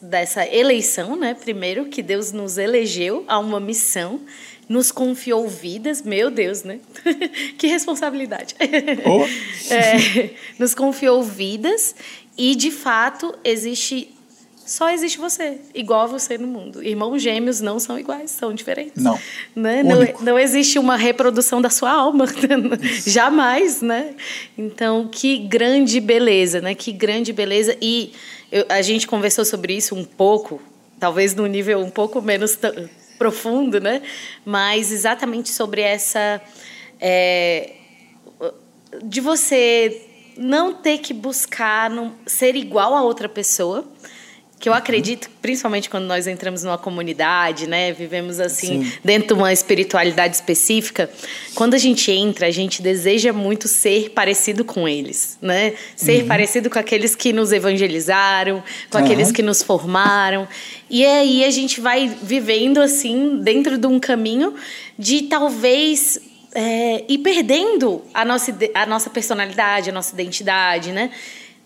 dessa eleição, né? Primeiro que Deus nos elegeu a uma missão, nos confiou vidas, meu Deus, né? que responsabilidade. Oh. É, nos confiou vidas e de fato existe só existe você, igual a você no mundo. Irmãos gêmeos não são iguais, são diferentes. Não. Né? Não, não existe uma reprodução da sua alma, jamais, né? Então, que grande beleza, né? Que grande beleza. E eu, a gente conversou sobre isso um pouco, talvez num nível um pouco menos profundo, né? Mas exatamente sobre essa. É, de você não ter que buscar ser igual a outra pessoa, que eu acredito, principalmente quando nós entramos numa comunidade, né, vivemos assim Sim. dentro de uma espiritualidade específica, quando a gente entra, a gente deseja muito ser parecido com eles, né? Ser uhum. parecido com aqueles que nos evangelizaram, com uhum. aqueles que nos formaram. E aí a gente vai vivendo assim dentro de um caminho de talvez é, ir perdendo a nossa, a nossa personalidade, a nossa identidade, né?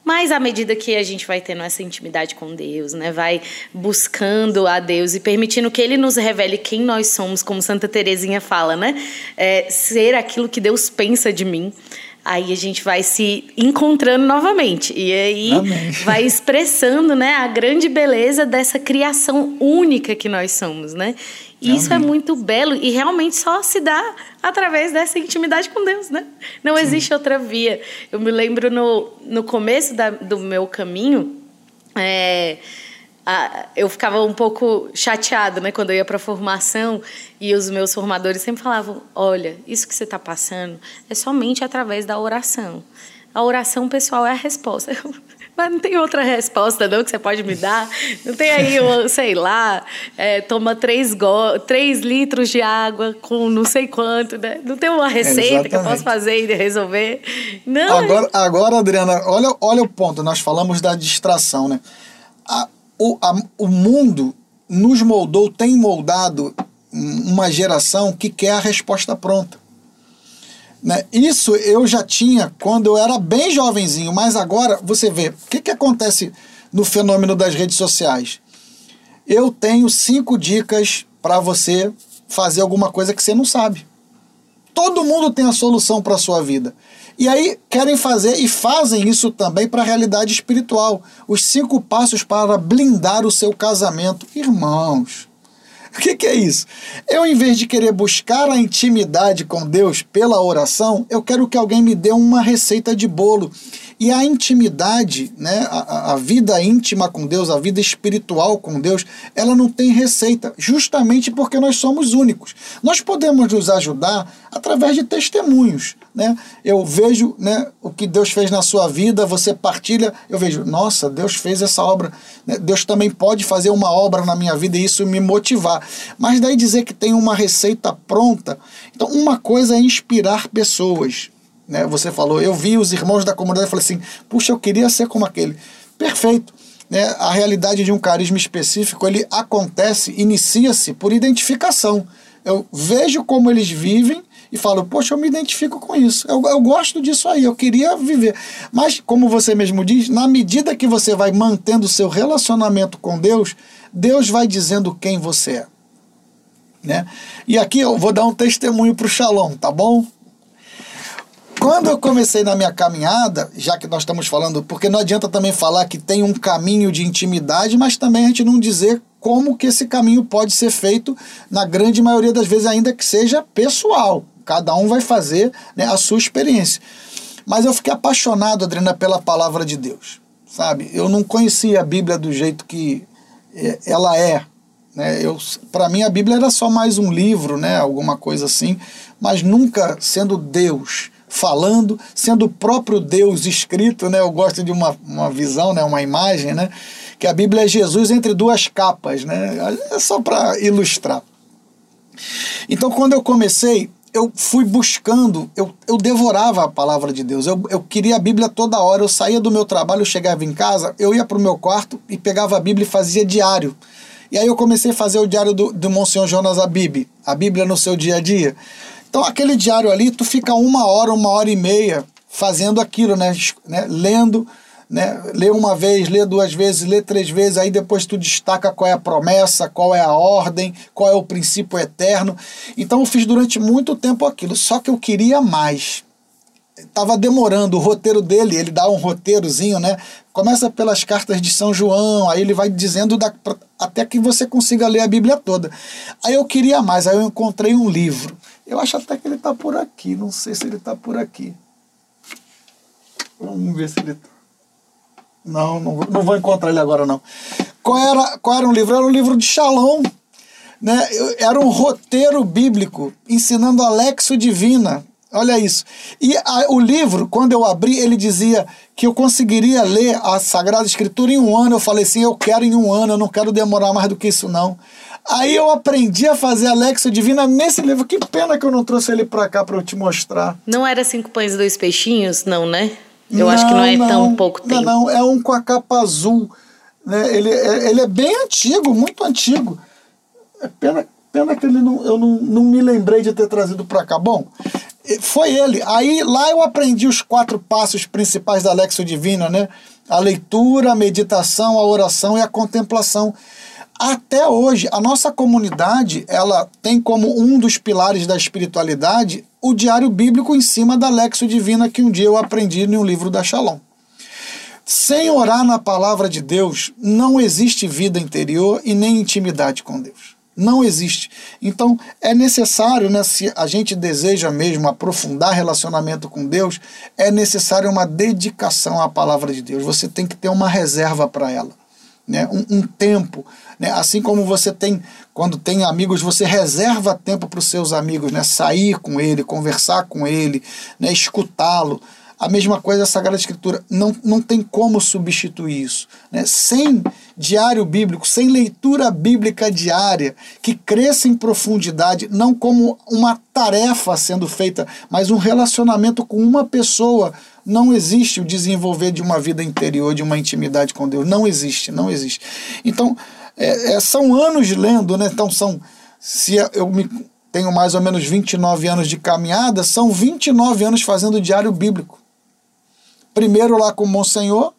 Mas à medida que a gente vai tendo essa intimidade com Deus, né, vai buscando a Deus e permitindo que Ele nos revele quem nós somos, como Santa Teresinha fala, né, é, ser aquilo que Deus pensa de mim. Aí a gente vai se encontrando novamente e aí Amém. vai expressando, né, a grande beleza dessa criação única que nós somos, né? E isso é muito belo e realmente só se dá através dessa intimidade com Deus, né? Não Sim. existe outra via. Eu me lembro no, no começo da, do meu caminho, é, a, eu ficava um pouco chateada, né, quando eu ia para a formação e os meus formadores sempre falavam: olha, isso que você está passando é somente através da oração. A oração pessoal é a resposta. Eu, mas não tem outra resposta, não, que você pode me dar? Não tem aí, sei lá, é, toma três, go três litros de água com não sei quanto, né? Não tem uma receita é, que eu posso fazer e resolver. Não. Agora, agora, Adriana, olha, olha o ponto. Nós falamos da distração, né? A, o, a, o mundo nos moldou, tem moldado uma geração que quer a resposta pronta. Né? Isso eu já tinha quando eu era bem jovenzinho, mas agora você vê o que, que acontece no fenômeno das redes sociais. Eu tenho cinco dicas para você fazer alguma coisa que você não sabe. Todo mundo tem a solução para a sua vida. E aí querem fazer e fazem isso também para a realidade espiritual. Os cinco passos para blindar o seu casamento. Irmãos, o que, que é isso? Eu, em vez de querer buscar a intimidade com Deus pela oração, eu quero que alguém me dê uma receita de bolo. E a intimidade, né, a, a vida íntima com Deus, a vida espiritual com Deus, ela não tem receita, justamente porque nós somos únicos. Nós podemos nos ajudar através de testemunhos. Né? Eu vejo né, o que Deus fez na sua vida, você partilha, eu vejo, nossa, Deus fez essa obra. Né? Deus também pode fazer uma obra na minha vida e isso me motivar. Mas daí dizer que tem uma receita pronta. Então, uma coisa é inspirar pessoas. Né? Você falou, eu vi os irmãos da comunidade e falei assim, puxa, eu queria ser como aquele. Perfeito. Né? A realidade de um carisma específico, ele acontece, inicia-se por identificação. Eu vejo como eles vivem e falo, poxa, eu me identifico com isso. Eu, eu gosto disso aí, eu queria viver. Mas, como você mesmo diz, na medida que você vai mantendo o seu relacionamento com Deus, Deus vai dizendo quem você é. Né? E aqui eu vou dar um testemunho para o Shalom, tá bom? Quando eu comecei na minha caminhada, já que nós estamos falando, porque não adianta também falar que tem um caminho de intimidade, mas também a gente não dizer como que esse caminho pode ser feito, na grande maioria das vezes, ainda que seja pessoal. Cada um vai fazer né, a sua experiência. Mas eu fiquei apaixonado, Adriana, pela palavra de Deus. Sabe? Eu não conhecia a Bíblia do jeito que é, ela é. Né? Para mim, a Bíblia era só mais um livro, né? alguma coisa assim, mas nunca sendo Deus falando, sendo o próprio Deus escrito, né? Eu gosto de uma, uma visão, né? uma imagem, né? Que a Bíblia é Jesus entre duas capas, né? É só para ilustrar. Então, quando eu comecei, eu fui buscando, eu, eu devorava a palavra de Deus. Eu, eu queria a Bíblia toda hora. Eu saía do meu trabalho, eu chegava em casa, eu ia para o meu quarto e pegava a Bíblia e fazia diário. E aí eu comecei a fazer o diário do, do Monsenhor Jonas Abib, a Bíblia no seu dia a dia. Então, aquele diário ali, tu fica uma hora, uma hora e meia fazendo aquilo, né? né? Lendo, né? Lê uma vez, lê duas vezes, lê três vezes, aí depois tu destaca qual é a promessa, qual é a ordem, qual é o princípio eterno. Então eu fiz durante muito tempo aquilo, só que eu queria mais. estava demorando o roteiro dele, ele dá um roteirozinho, né? Começa pelas cartas de São João, aí ele vai dizendo da, até que você consiga ler a Bíblia toda. Aí eu queria mais, aí eu encontrei um livro. Eu acho até que ele está por aqui, não sei se ele está por aqui. Vamos ver se ele está. Não, não, não vou encontrar ele agora não. Qual era, qual era o livro? Era o livro de Shalom. Né? Era um roteiro bíblico ensinando a Lexo Divina. Olha isso. E a, o livro, quando eu abri, ele dizia que eu conseguiria ler a Sagrada Escritura em um ano. Eu falei assim: eu quero em um ano, eu não quero demorar mais do que isso, não. Aí eu aprendi a fazer a Lexo Divina nesse livro. Que pena que eu não trouxe ele para cá para eu te mostrar. Não era Cinco Pães e Dois Peixinhos, não, né? Eu não, acho que não é não, tão pouco tempo. Não, não, é um com a capa azul. Né? Ele, é, ele é bem antigo, muito antigo. É pena, pena que ele não, eu não, não me lembrei de ter trazido para cá. Bom, foi ele. Aí lá eu aprendi os quatro passos principais da Lexo Divina, né? A leitura, a meditação, a oração e a contemplação. Até hoje, a nossa comunidade, ela tem como um dos pilares da espiritualidade o diário bíblico em cima da Lexo Divina que um dia eu aprendi em um livro da Shalom. Sem orar na palavra de Deus, não existe vida interior e nem intimidade com Deus. Não existe. Então, é necessário, né, se a gente deseja mesmo aprofundar relacionamento com Deus, é necessário uma dedicação à palavra de Deus. Você tem que ter uma reserva para ela. Né, um, um tempo, né, assim como você tem, quando tem amigos, você reserva tempo para os seus amigos, né, sair com ele, conversar com ele, né, escutá-lo. A mesma coisa a Sagrada Escritura. Não, não tem como substituir isso. Né? Sem diário bíblico, sem leitura bíblica diária, que cresça em profundidade, não como uma tarefa sendo feita, mas um relacionamento com uma pessoa. Não existe o desenvolver de uma vida interior, de uma intimidade com Deus. Não existe, não existe. Então, é, é, são anos lendo, né? Então, são. Se eu me tenho mais ou menos 29 anos de caminhada, são 29 anos fazendo diário bíblico. Primeiro lá com o Monsenhor,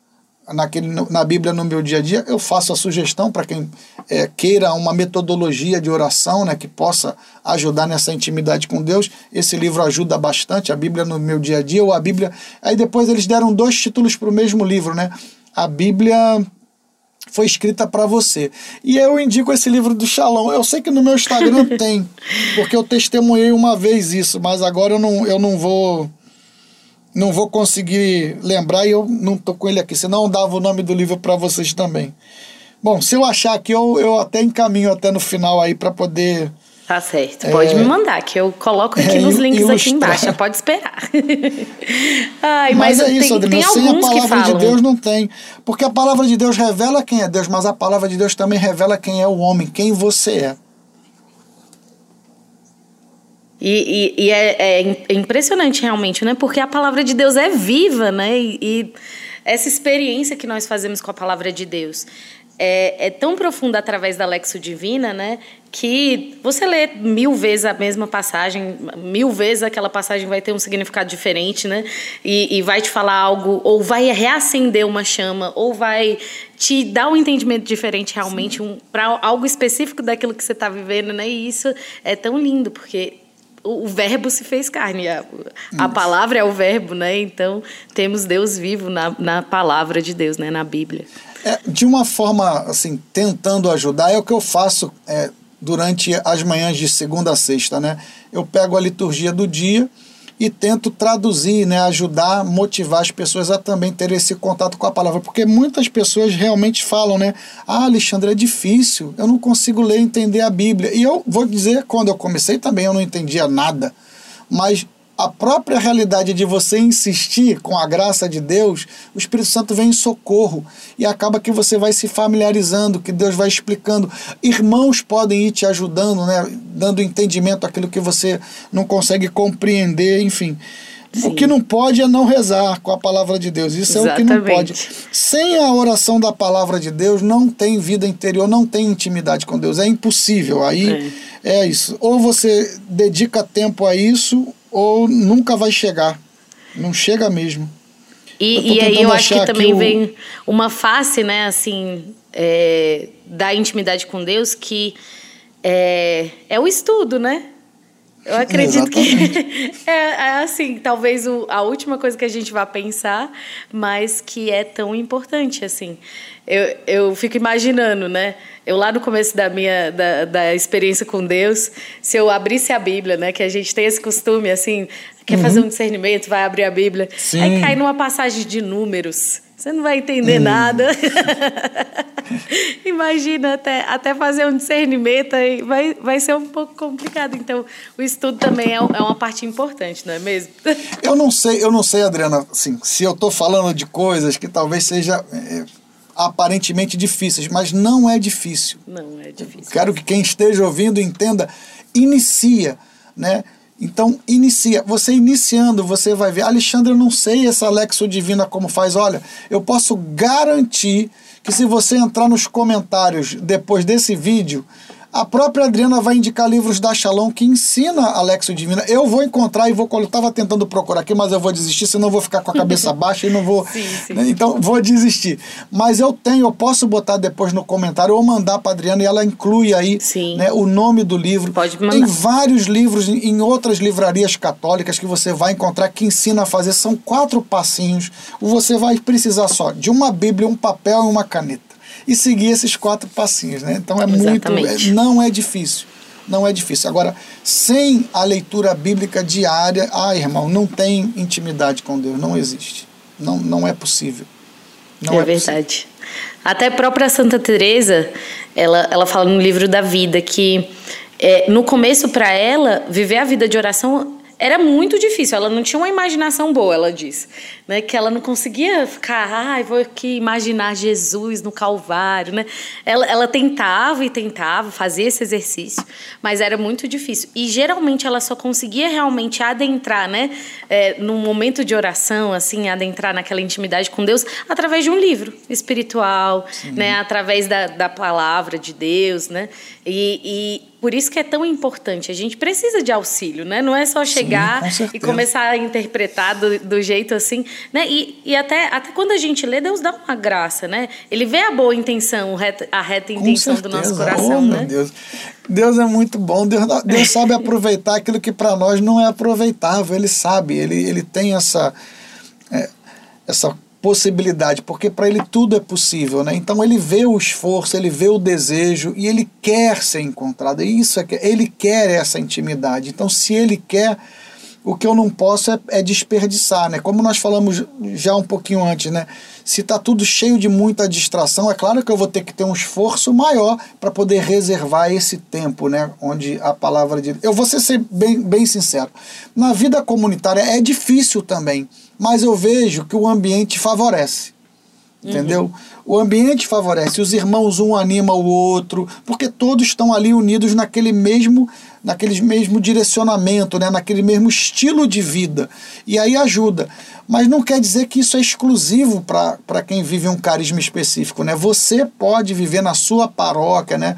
naquele, na Bíblia no meu dia a dia, eu faço a sugestão para quem é, queira uma metodologia de oração né, que possa ajudar nessa intimidade com Deus. Esse livro ajuda bastante, a Bíblia no meu dia a dia, ou a Bíblia. Aí depois eles deram dois títulos para o mesmo livro, né? A Bíblia foi escrita para você. E eu indico esse livro do Shalom. Eu sei que no meu Instagram tem, porque eu testemunhei uma vez isso, mas agora eu não, eu não vou não vou conseguir lembrar e eu não tô com ele aqui, senão eu dava o nome do livro para vocês também. Bom, se eu achar aqui, eu, eu até encaminho até no final aí para poder. Tá certo, pode é, me mandar, que eu coloco aqui é, nos links ilustrar. aqui embaixo, pode esperar. Ai, mas, mas é isso, tem, tem sem a palavra de Deus não tem. Porque a palavra de Deus revela quem é Deus, mas a palavra de Deus também revela quem é o homem, quem você é. E, e, e é, é, impressionante realmente, né? Porque a palavra de Deus é viva, né? E, e, essa experiência que nós fazemos com a palavra de Deus é, é, tão profunda através da Lexo Divina, né? Que você lê mil vezes a mesma passagem, mil vezes aquela passagem vai ter um significado diferente, né? E, e vai te falar algo, ou vai reacender uma chama, ou vai te dar um entendimento diferente realmente um, para algo específico daquilo que você está vivendo, né? E isso é tão lindo, porque o, verbo se fez carne. A, a palavra é o verbo, né? Então temos Deus vivo na, na palavra de Deus, né? Na Bíblia. É, de uma forma, assim, tentando ajudar, é o que eu faço é, durante as manhãs de segunda a sexta, né? Eu pego a liturgia do dia e tento traduzir, né, ajudar, motivar as pessoas a também ter esse contato com a palavra, porque muitas pessoas realmente falam, né, ah, Alexandre, é difícil, eu não consigo ler e entender a Bíblia. E eu vou dizer, quando eu comecei também eu não entendia nada, mas a própria realidade de você insistir com a graça de Deus, o Espírito Santo vem em socorro e acaba que você vai se familiarizando, que Deus vai explicando. Irmãos podem ir te ajudando, né, dando entendimento àquilo que você não consegue compreender, enfim. Sim. O que não pode é não rezar com a palavra de Deus. Isso Exatamente. é o que não pode. Sem a oração da palavra de Deus, não tem vida interior, não tem intimidade com Deus. É impossível. Aí é, é isso. Ou você dedica tempo a isso, ou nunca vai chegar. Não chega mesmo. E, e aí eu acho que também o... vem uma face, né, assim, é, da intimidade com Deus que é, é o estudo, né? Eu acredito que é, é, assim, talvez o, a última coisa que a gente vai pensar, mas que é tão importante assim. Eu, eu fico imaginando, né? Eu lá no começo da minha da, da experiência com Deus, se eu abrisse a Bíblia, né? Que a gente tem esse costume, assim, quer uhum. fazer um discernimento, vai abrir a Bíblia, Sim. aí cai numa passagem de números. Você não vai entender hum. nada. Imagina até, até fazer um discernimento aí vai, vai ser um pouco complicado. Então, o estudo também é, é uma parte importante, não é mesmo? eu não sei, eu não sei, Adriana, assim, se eu estou falando de coisas que talvez seja é, aparentemente difíceis, mas não é difícil. Não é difícil. Quero que quem esteja ouvindo entenda, inicia, né? Então, inicia. Você iniciando, você vai ver. Alexandre, eu não sei essa Alexo Divina como faz. Olha, eu posso garantir que se você entrar nos comentários depois desse vídeo, a própria Adriana vai indicar livros da Shalom que ensina Alexo Divina. Eu vou encontrar e vou. Eu estava tentando procurar aqui, mas eu vou desistir, senão eu vou ficar com a cabeça baixa e não vou. Sim, sim. Né? Então, vou desistir. Mas eu tenho, eu posso botar depois no comentário ou mandar para Adriana e ela inclui aí né, o nome do livro. Pode mandar. Tem vários livros em outras livrarias católicas que você vai encontrar que ensina a fazer. São quatro passinhos. Você vai precisar só de uma Bíblia, um papel e uma caneta e seguir esses quatro passinhos, né? Então é Exatamente. muito, é, não é difícil, não é difícil. Agora, sem a leitura bíblica diária, ah, irmão, não tem intimidade com Deus, não existe, não, não é possível. Não é, é verdade. Possível. Até a própria Santa Teresa, ela, ela fala no livro da vida que é, no começo para ela viver a vida de oração era muito difícil, ela não tinha uma imaginação boa, ela diz. Né? Que ela não conseguia ficar, ai, vou aqui imaginar Jesus no Calvário. Né? Ela, ela tentava e tentava fazer esse exercício, mas era muito difícil. E geralmente ela só conseguia realmente adentrar, né? É, num momento de oração, assim, adentrar naquela intimidade com Deus, através de um livro espiritual, né? através da, da palavra de Deus. Né? E, e por isso que é tão importante. A gente precisa de auxílio, né? Não é só chegar Sim, com e começar a interpretar do, do, jeito assim, né? E, e até, até quando a gente lê, Deus dá uma graça, né? Ele vê a boa intenção, a reta intenção do nosso coração, oh, né? Meu Deus. Deus é muito bom. Deus, Deus sabe aproveitar aquilo que para nós não é aproveitável. Ele sabe, ele, ele tem essa, é, essa possibilidade, porque para ele tudo é possível, né? Então ele vê o esforço, ele vê o desejo e ele quer ser encontrado. E isso é que ele quer essa intimidade. Então se ele quer, o que eu não posso é, é desperdiçar, né? Como nós falamos já um pouquinho antes, né? Se está tudo cheio de muita distração, é claro que eu vou ter que ter um esforço maior para poder reservar esse tempo, né? Onde a palavra de. Eu vou ser bem, bem sincero. Na vida comunitária é difícil também mas eu vejo que o ambiente favorece. Entendeu? Uhum. O ambiente favorece, os irmãos um anima o outro, porque todos estão ali unidos naquele mesmo naquele mesmo direcionamento, né? naquele mesmo estilo de vida. E aí ajuda. Mas não quer dizer que isso é exclusivo para quem vive um carisma específico. Né? Você pode viver na sua paróquia, né?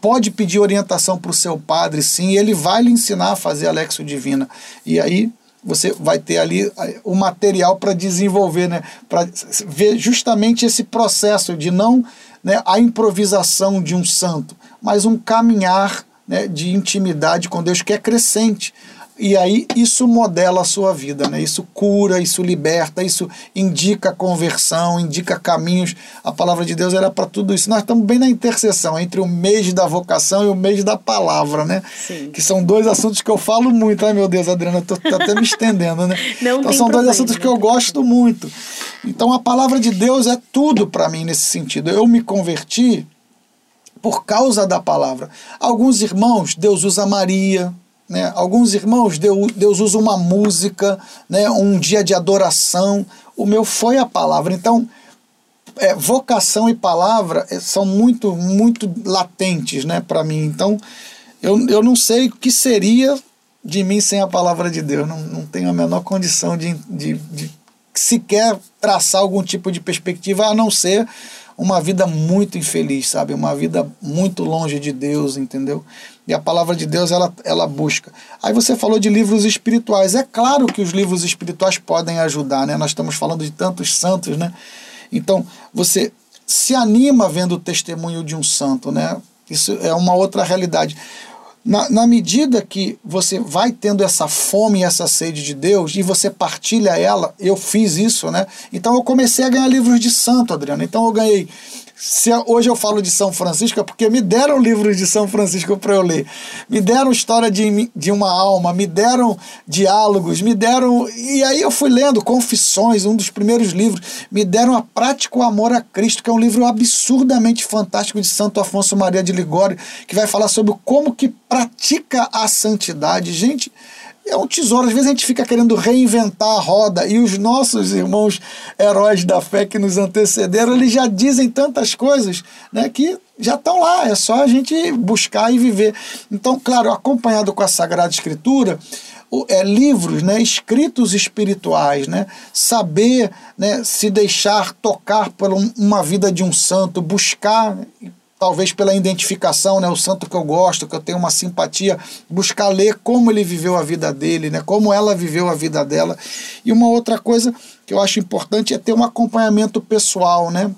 pode pedir orientação para o seu padre, sim, ele vai lhe ensinar a fazer a Lexo Divina. E aí você vai ter ali o material para desenvolver, né? para ver justamente esse processo de não né, a improvisação de um santo, mas um caminhar né, de intimidade com Deus que é crescente. E aí isso modela a sua vida, né? Isso cura, isso liberta, isso indica conversão, indica caminhos. A palavra de Deus era para tudo isso. Nós estamos bem na interseção entre o mês da vocação e o mês da palavra, né? Sim. Que são dois assuntos que eu falo muito. Ai, meu Deus, Adriana, tô, tô até me estendendo, né? Não então são problema. dois assuntos que eu gosto muito. Então a palavra de Deus é tudo para mim nesse sentido. Eu me converti por causa da palavra. Alguns irmãos, Deus usa Maria, né? Alguns irmãos, Deus, Deus usa uma música, né? um dia de adoração. O meu foi a palavra. Então, é, vocação e palavra é, são muito, muito latentes né, para mim. Então, eu, eu não sei o que seria de mim sem a palavra de Deus. Não, não tenho a menor condição de, de, de sequer traçar algum tipo de perspectiva, a não ser uma vida muito infeliz, sabe? Uma vida muito longe de Deus, entendeu? E a palavra de Deus ela, ela busca. Aí você falou de livros espirituais. É claro que os livros espirituais podem ajudar, né? Nós estamos falando de tantos santos, né? Então, você se anima vendo o testemunho de um santo, né? Isso é uma outra realidade. Na, na medida que você vai tendo essa fome e essa sede de Deus e você partilha ela, eu fiz isso, né? Então eu comecei a ganhar livros de santo, Adriano. Então eu ganhei se hoje eu falo de São Francisco é porque me deram livros de São Francisco para eu ler. Me deram história de, de uma alma, me deram diálogos, me deram. E aí eu fui lendo Confissões, um dos primeiros livros. Me deram A Prática o Amor a Cristo, que é um livro absurdamente fantástico de Santo Afonso Maria de Ligório, que vai falar sobre como que pratica a santidade. Gente, é um tesouro. Às vezes a gente fica querendo reinventar a roda e os nossos irmãos heróis da fé que nos antecederam, eles já dizem tantas coisas né, que já estão lá, é só a gente buscar e viver. Então, claro, acompanhado com a Sagrada Escritura, é, livros, né, escritos espirituais, né, saber né, se deixar tocar por uma vida de um santo, buscar talvez pela identificação, né, o santo que eu gosto, que eu tenho uma simpatia, buscar ler como ele viveu a vida dele, né, como ela viveu a vida dela. E uma outra coisa que eu acho importante é ter um acompanhamento pessoal, né?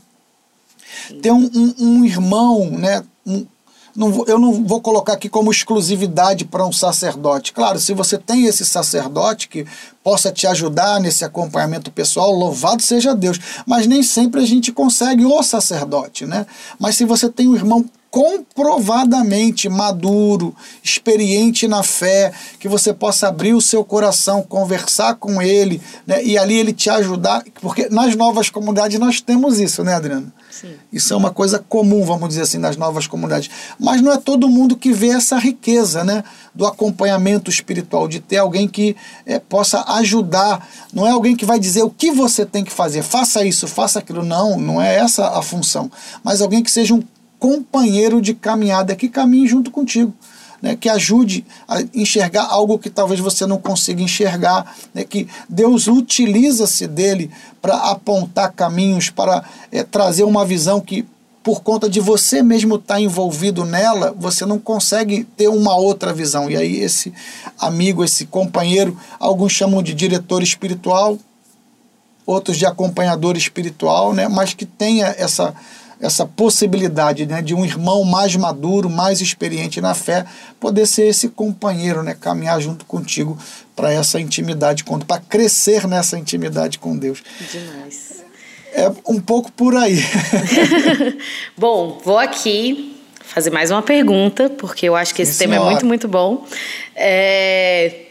Ter um, um, um irmão, né? Um, não, eu não vou colocar aqui como exclusividade para um sacerdote. Claro, se você tem esse sacerdote que possa te ajudar nesse acompanhamento pessoal, louvado seja Deus. Mas nem sempre a gente consegue o sacerdote, né? Mas se você tem um irmão comprovadamente maduro, experiente na fé, que você possa abrir o seu coração, conversar com ele, né, e ali ele te ajudar, porque nas novas comunidades nós temos isso, né, Adriano? Sim. Isso é uma coisa comum, vamos dizer assim, nas novas comunidades. Mas não é todo mundo que vê essa riqueza, né, do acompanhamento espiritual, de ter alguém que é, possa ajudar. Não é alguém que vai dizer o que você tem que fazer, faça isso, faça aquilo. Não, não é essa a função. Mas alguém que seja um companheiro de caminhada que caminhe junto contigo. Né, que ajude a enxergar algo que talvez você não consiga enxergar, né, que Deus utiliza-se dele para apontar caminhos, para é, trazer uma visão que, por conta de você mesmo estar tá envolvido nela, você não consegue ter uma outra visão. E aí, esse amigo, esse companheiro, alguns chamam de diretor espiritual, outros de acompanhador espiritual, né, mas que tenha essa essa possibilidade né, de um irmão mais maduro, mais experiente na fé, poder ser esse companheiro, né, caminhar junto contigo para essa intimidade, para crescer nessa intimidade com Deus. Demais. É um pouco por aí. Bom, vou aqui fazer mais uma pergunta, porque eu acho que esse Sim, tema é muito, muito bom. É...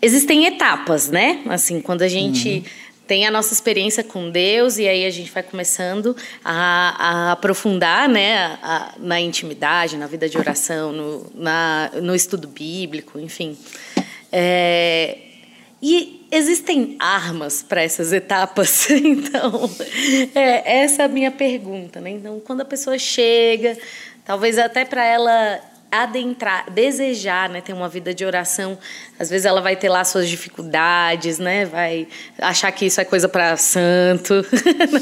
Existem etapas, né? Assim, quando a gente. Uhum tem a nossa experiência com Deus e aí a gente vai começando a, a aprofundar né, a, na intimidade, na vida de oração, no, na, no estudo bíblico, enfim. É, e existem armas para essas etapas? Então, é, essa é a minha pergunta. Né? Então, quando a pessoa chega, talvez até para ela adentrar, desejar, né, ter uma vida de oração, às vezes ela vai ter lá suas dificuldades, né, vai achar que isso é coisa para santo,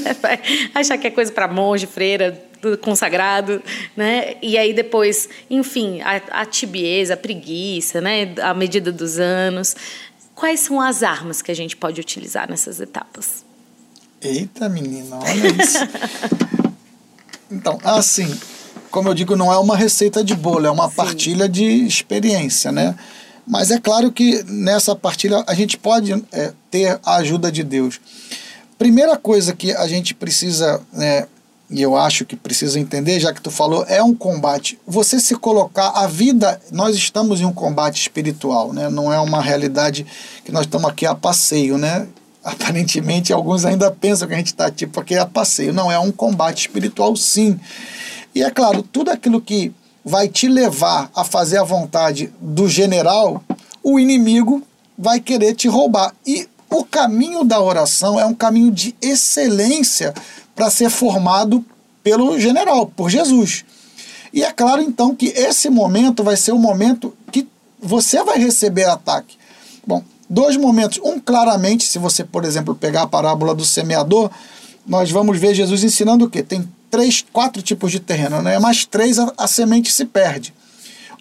né, vai achar que é coisa para monge, freira, consagrado, né? E aí depois, enfim, a, a tibieza, a preguiça, né? À medida dos anos. Quais são as armas que a gente pode utilizar nessas etapas? Eita, menina, olha isso. então, assim, como eu digo, não é uma receita de bolo, é uma Sim. partilha de experiência, né? Mas é claro que nessa partilha a gente pode é, ter a ajuda de Deus. Primeira coisa que a gente precisa, né, e eu acho que precisa entender, já que tu falou, é um combate. Você se colocar, a vida, nós estamos em um combate espiritual, né? Não é uma realidade que nós estamos aqui a passeio, né? Aparentemente, alguns ainda pensam que a gente está tipo aqui a passeio. Não, é um combate espiritual, sim. E é claro, tudo aquilo que vai te levar a fazer a vontade do general, o inimigo vai querer te roubar. E o caminho da oração é um caminho de excelência para ser formado pelo general, por Jesus. E é claro então que esse momento vai ser o momento que você vai receber ataque. Bom, dois momentos. Um, claramente, se você, por exemplo, pegar a parábola do semeador, nós vamos ver Jesus ensinando o quê? Tem três, quatro tipos de terreno, né? mas três a, a semente se perde.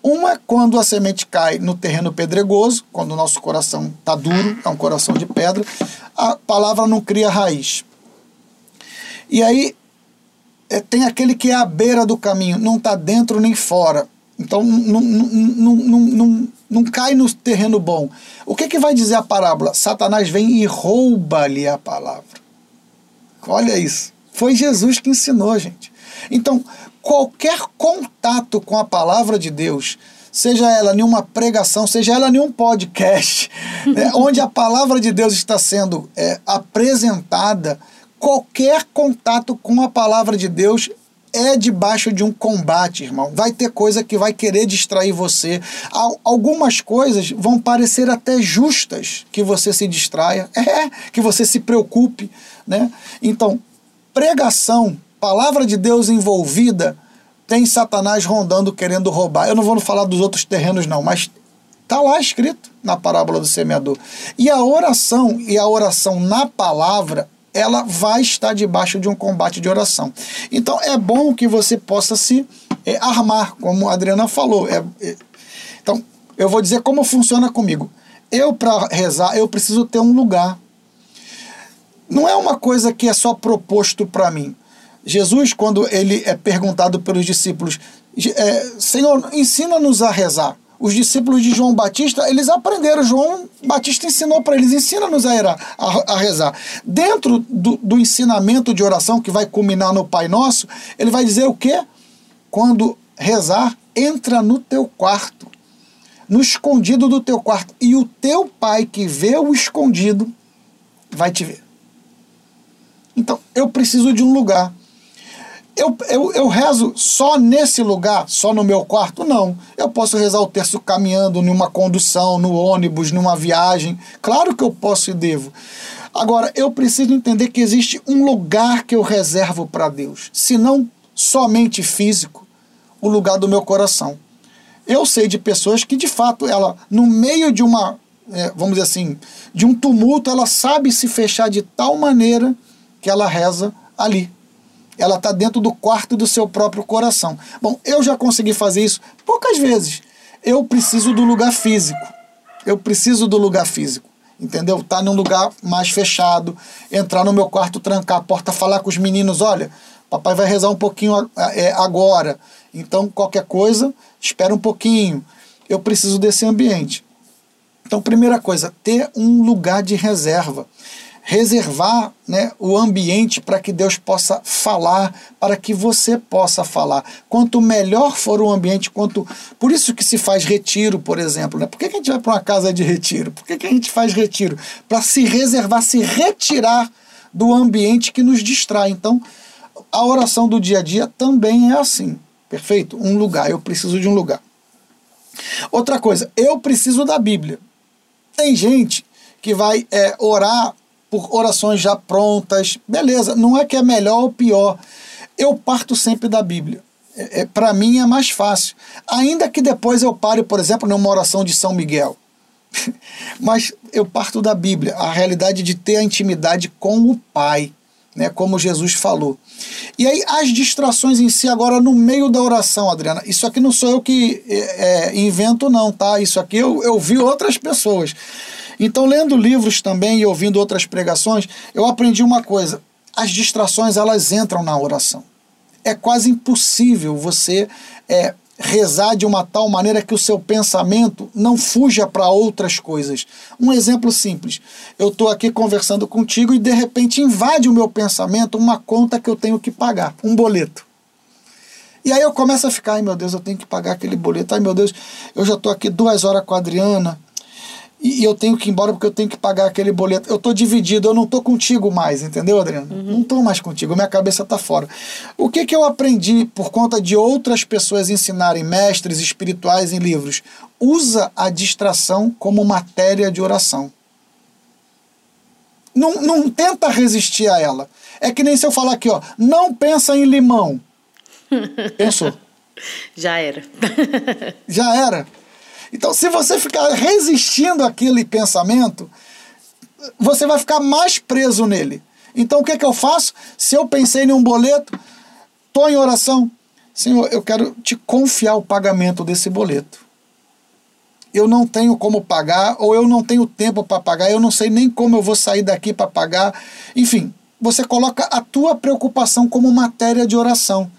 Uma é quando a semente cai no terreno pedregoso, quando o nosso coração está duro, é um coração de pedra, a palavra não cria raiz. E aí é, tem aquele que é à beira do caminho, não está dentro nem fora. Então não, não, não, não, não cai no terreno bom. O que, que vai dizer a parábola? Satanás vem e rouba-lhe a palavra. Olha isso. Foi Jesus que ensinou, gente. Então, qualquer contato com a palavra de Deus, seja ela em uma pregação, seja ela em um podcast, né, onde a palavra de Deus está sendo é, apresentada, qualquer contato com a palavra de Deus é debaixo de um combate, irmão. Vai ter coisa que vai querer distrair você. Algumas coisas vão parecer até justas que você se distraia, é, que você se preocupe, né? Então, pregação, palavra de Deus envolvida, tem Satanás rondando querendo roubar. Eu não vou falar dos outros terrenos não, mas está lá escrito na parábola do semeador. E a oração e a oração na palavra ela vai estar debaixo de um combate de oração. Então é bom que você possa se é, armar, como a Adriana falou. É, é, então, eu vou dizer como funciona comigo. Eu, para rezar, eu preciso ter um lugar. Não é uma coisa que é só proposto para mim. Jesus, quando ele é perguntado pelos discípulos, é, Senhor, ensina-nos a rezar os discípulos de João Batista, eles aprenderam. João Batista ensinou para eles, ensina-nos a, a, rezar. Dentro do, do ensinamento de oração que vai culminar no Pai Nosso, ele vai dizer o quê? Quando rezar, entra no teu quarto, no escondido do teu quarto, e o teu pai que vê o escondido vai te ver. Então, eu preciso de um lugar eu, eu, eu rezo só nesse lugar, só no meu quarto? Não. Eu posso rezar o terço caminhando, numa condução, no ônibus, numa viagem. Claro que eu posso e devo. Agora, eu preciso entender que existe um lugar que eu reservo para Deus, se não somente físico, o lugar do meu coração. Eu sei de pessoas que, de fato, ela, no meio de uma, é, vamos dizer assim, de um tumulto, ela sabe se fechar de tal maneira que ela reza ali, ela está dentro do quarto do seu próprio coração. Bom, eu já consegui fazer isso poucas vezes. Eu preciso do lugar físico. Eu preciso do lugar físico. Entendeu? Tá num lugar mais fechado, entrar no meu quarto, trancar a porta, falar com os meninos: olha, papai vai rezar um pouquinho é, agora. Então, qualquer coisa, espera um pouquinho. Eu preciso desse ambiente. Então, primeira coisa, ter um lugar de reserva reservar né, o ambiente para que Deus possa falar, para que você possa falar. Quanto melhor for o ambiente, quanto. Por isso que se faz retiro, por exemplo. Né? Por que, que a gente vai para uma casa de retiro? Por que, que a gente faz retiro? Para se reservar, se retirar do ambiente que nos distrai. Então, a oração do dia a dia também é assim. Perfeito? Um lugar. Eu preciso de um lugar. Outra coisa, eu preciso da Bíblia. Tem gente que vai é, orar por orações já prontas. Beleza, não é que é melhor ou pior. Eu parto sempre da Bíblia. É, é Para mim é mais fácil. Ainda que depois eu pare, por exemplo, numa oração de São Miguel. Mas eu parto da Bíblia, a realidade de ter a intimidade com o Pai, né, como Jesus falou. E aí as distrações em si agora no meio da oração, Adriana, isso aqui não sou eu que é, é invento não, tá? Isso aqui eu, eu vi outras pessoas. Então, lendo livros também e ouvindo outras pregações, eu aprendi uma coisa: as distrações elas entram na oração. É quase impossível você é, rezar de uma tal maneira que o seu pensamento não fuja para outras coisas. Um exemplo simples: eu estou aqui conversando contigo e de repente invade o meu pensamento uma conta que eu tenho que pagar, um boleto. E aí eu começo a ficar, ai meu Deus, eu tenho que pagar aquele boleto, ai meu Deus, eu já estou aqui duas horas com a Adriana, e eu tenho que ir embora porque eu tenho que pagar aquele boleto. Eu estou dividido, eu não estou contigo mais, entendeu, Adriano? Uhum. Não estou mais contigo, minha cabeça está fora. O que, que eu aprendi por conta de outras pessoas ensinarem, mestres espirituais em livros? Usa a distração como matéria de oração. Não, não tenta resistir a ela. É que nem se eu falar aqui, ó, não pensa em limão. Pensou. Já era. Já era. Então, se você ficar resistindo àquele pensamento, você vai ficar mais preso nele. Então, o que, é que eu faço? Se eu pensei em um boleto, estou em oração. Senhor, eu quero te confiar o pagamento desse boleto. Eu não tenho como pagar, ou eu não tenho tempo para pagar, eu não sei nem como eu vou sair daqui para pagar. Enfim, você coloca a tua preocupação como matéria de oração.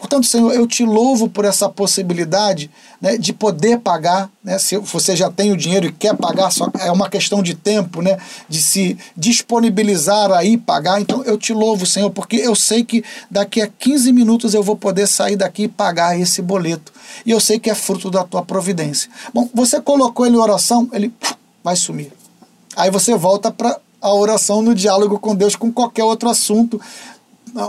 Portanto, Senhor, eu te louvo por essa possibilidade né, de poder pagar. Né, se você já tem o dinheiro e quer pagar, só é uma questão de tempo, né, de se disponibilizar aí pagar. Então, eu te louvo, Senhor, porque eu sei que daqui a 15 minutos eu vou poder sair daqui e pagar esse boleto. E eu sei que é fruto da tua providência. Bom, você colocou ele em oração, ele vai sumir. Aí você volta para a oração no diálogo com Deus com qualquer outro assunto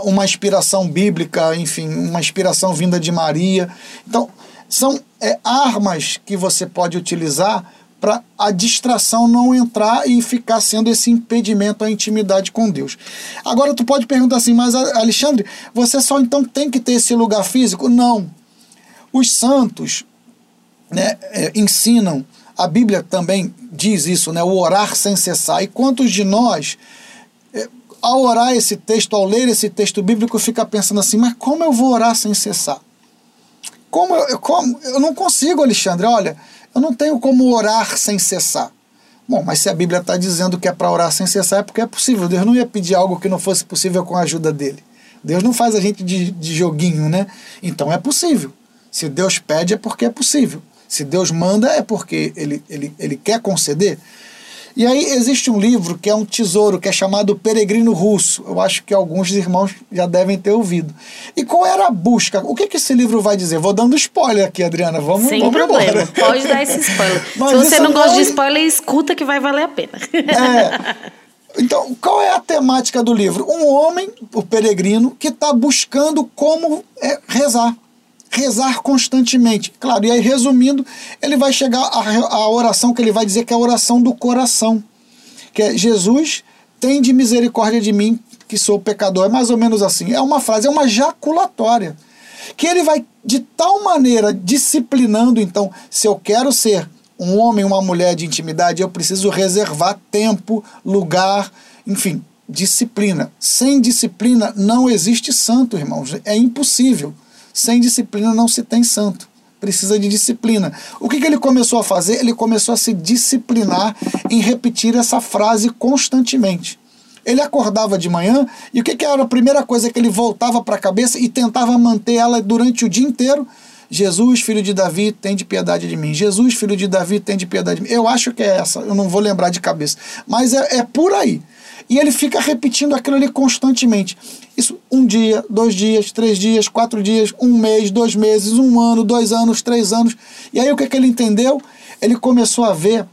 uma inspiração bíblica, enfim, uma inspiração vinda de Maria. Então, são é, armas que você pode utilizar para a distração não entrar e ficar sendo esse impedimento à intimidade com Deus. Agora tu pode perguntar assim, mas Alexandre, você só então tem que ter esse lugar físico? Não. Os santos né, é, ensinam, a Bíblia também diz isso, né, o orar sem cessar. E quantos de nós ao orar esse texto, ao ler esse texto bíblico, fica pensando assim: mas como eu vou orar sem cessar? Como eu, como, eu não consigo, Alexandre. Olha, eu não tenho como orar sem cessar. Bom, mas se a Bíblia está dizendo que é para orar sem cessar, é porque é possível. Deus não ia pedir algo que não fosse possível com a ajuda dele. Deus não faz a gente de, de joguinho, né? Então é possível. Se Deus pede, é porque é possível. Se Deus manda, é porque ele, ele, ele quer conceder. E aí existe um livro que é um tesouro, que é chamado Peregrino Russo. Eu acho que alguns irmãos já devem ter ouvido. E qual era a busca? O que, que esse livro vai dizer? Vou dando spoiler aqui, Adriana. Vamos Sem vamos problema, embora. pode dar esse spoiler. Se você não gosta de spoiler, escuta que vai valer a pena. É. Então, qual é a temática do livro? Um homem, o peregrino, que está buscando como é, rezar rezar constantemente. Claro, e aí resumindo, ele vai chegar à oração que ele vai dizer que é a oração do coração, que é Jesus, tem de misericórdia de mim, que sou pecador. É mais ou menos assim. É uma frase, é uma jaculatória. Que ele vai de tal maneira disciplinando, então, se eu quero ser um homem, uma mulher de intimidade, eu preciso reservar tempo, lugar, enfim, disciplina. Sem disciplina não existe santo, irmãos. É impossível. Sem disciplina não se tem santo. Precisa de disciplina. O que, que ele começou a fazer? Ele começou a se disciplinar em repetir essa frase constantemente. Ele acordava de manhã e o que, que era a primeira coisa que ele voltava para a cabeça e tentava manter ela durante o dia inteiro? Jesus, filho de Davi, tem de piedade de mim. Jesus, filho de Davi, tem de piedade de mim. Eu acho que é essa, eu não vou lembrar de cabeça. Mas é, é por aí. E ele fica repetindo aquilo ali constantemente. Isso um dia, dois dias, três dias, quatro dias, um mês, dois meses, um ano, dois anos, três anos. E aí o que, é que ele entendeu? Ele começou a ver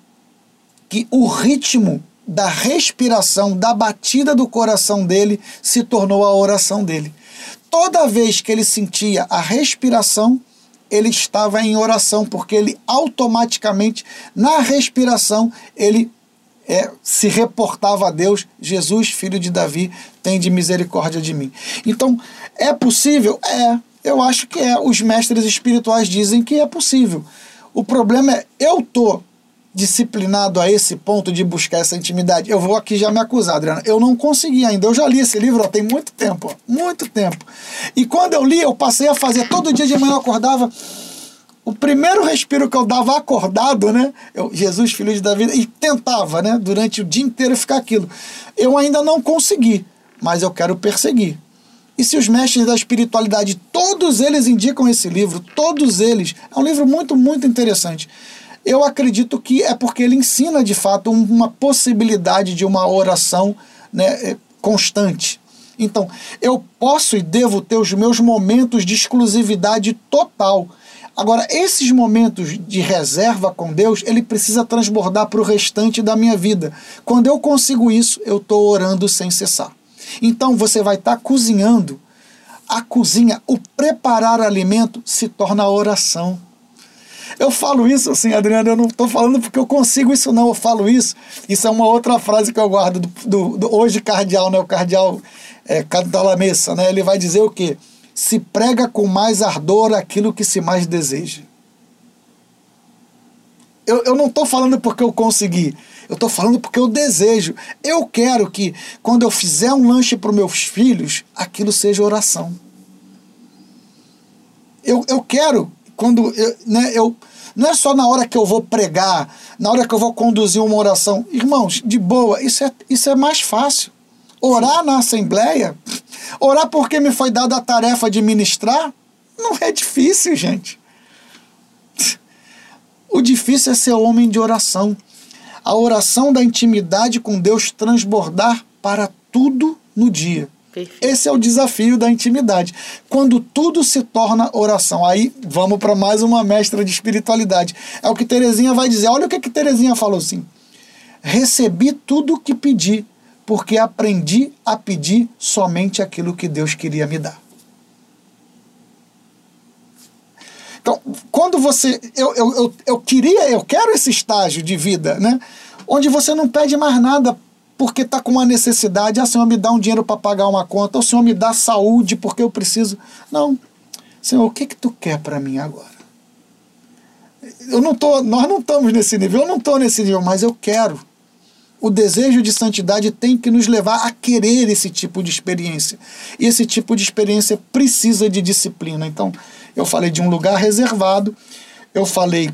que o ritmo da respiração, da batida do coração dele, se tornou a oração dele. Toda vez que ele sentia a respiração, ele estava em oração, porque ele automaticamente, na respiração, ele é, se reportava a Deus: Jesus, filho de Davi, tem de misericórdia de mim. Então, é possível? É. Eu acho que é. Os mestres espirituais dizem que é possível. O problema é, eu tô disciplinado a esse ponto de buscar essa intimidade. Eu vou aqui já me acusar, Adriana. Eu não consegui ainda. Eu já li esse livro ó, tem muito tempo, ó, muito tempo. E quando eu li, eu passei a fazer todo dia de manhã eu acordava o primeiro respiro que eu dava acordado, né? Eu, Jesus, filho de Davi, e tentava, né? Durante o dia inteiro ficar aquilo. Eu ainda não consegui, mas eu quero perseguir. E se os mestres da espiritualidade, todos eles indicam esse livro, todos eles, é um livro muito, muito interessante. Eu acredito que é porque ele ensina de fato uma possibilidade de uma oração né, é, constante. Então, eu posso e devo ter os meus momentos de exclusividade total Agora, esses momentos de reserva com Deus, ele precisa transbordar para o restante da minha vida. Quando eu consigo isso, eu estou orando sem cessar. Então, você vai estar tá cozinhando. A cozinha, o preparar alimento, se torna oração. Eu falo isso assim, Adriano, eu não estou falando porque eu consigo isso, não. Eu falo isso. Isso é uma outra frase que eu guardo do, do, do hoje cardeal, né? O cardeal é, Cantalamessa, né? Ele vai dizer o quê? Se prega com mais ardor aquilo que se mais deseja. Eu, eu não estou falando porque eu consegui, eu estou falando porque eu desejo. Eu quero que, quando eu fizer um lanche para os meus filhos, aquilo seja oração. Eu, eu quero, quando eu, né, eu. Não é só na hora que eu vou pregar, na hora que eu vou conduzir uma oração. Irmãos, de boa, isso é, isso é mais fácil. Orar na assembleia, orar porque me foi dada a tarefa de ministrar, Não é difícil, gente. O difícil é ser homem de oração. A oração da intimidade com Deus transbordar para tudo no dia. Perfeito. Esse é o desafio da intimidade. Quando tudo se torna oração. Aí vamos para mais uma mestra de espiritualidade. É o que Terezinha vai dizer. Olha o que, que Terezinha falou assim. Recebi tudo o que pedi, porque aprendi a pedir somente aquilo que Deus queria me dar. Então, quando você. Eu, eu, eu, eu queria, eu quero esse estágio de vida, né? Onde você não pede mais nada porque está com uma necessidade. Ah, Senhor, me dá um dinheiro para pagar uma conta. O Senhor me dá saúde porque eu preciso. Não. Senhor, o que, que tu quer para mim agora? Eu não tô, nós não estamos nesse nível, eu não estou nesse nível, mas eu quero. O desejo de santidade tem que nos levar a querer esse tipo de experiência. E esse tipo de experiência precisa de disciplina. Então, eu falei de um lugar reservado, eu falei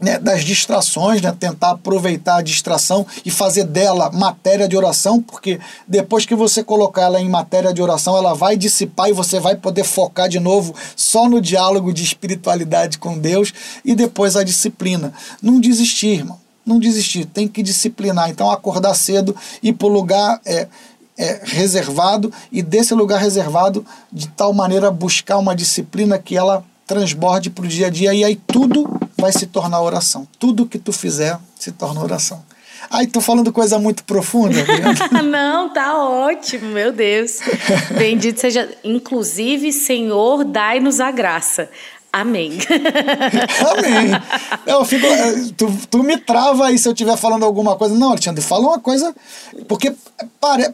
né, das distrações, né, tentar aproveitar a distração e fazer dela matéria de oração, porque depois que você colocar ela em matéria de oração, ela vai dissipar e você vai poder focar de novo só no diálogo de espiritualidade com Deus e depois a disciplina. Não desistir, irmão. Não desistir, tem que disciplinar. Então, acordar cedo, ir para o lugar é, é, reservado e desse lugar reservado, de tal maneira buscar uma disciplina que ela transborde para o dia a dia e aí tudo vai se tornar oração. Tudo que tu fizer se torna oração. Ai, tô falando coisa muito profunda. Não, tá ótimo, meu Deus. Bendito seja. Inclusive, Senhor, dai-nos a graça. Amém. Amém. Eu fico, é, tu, tu me trava aí se eu estiver falando alguma coisa. Não, Alexandre, fala uma coisa. Porque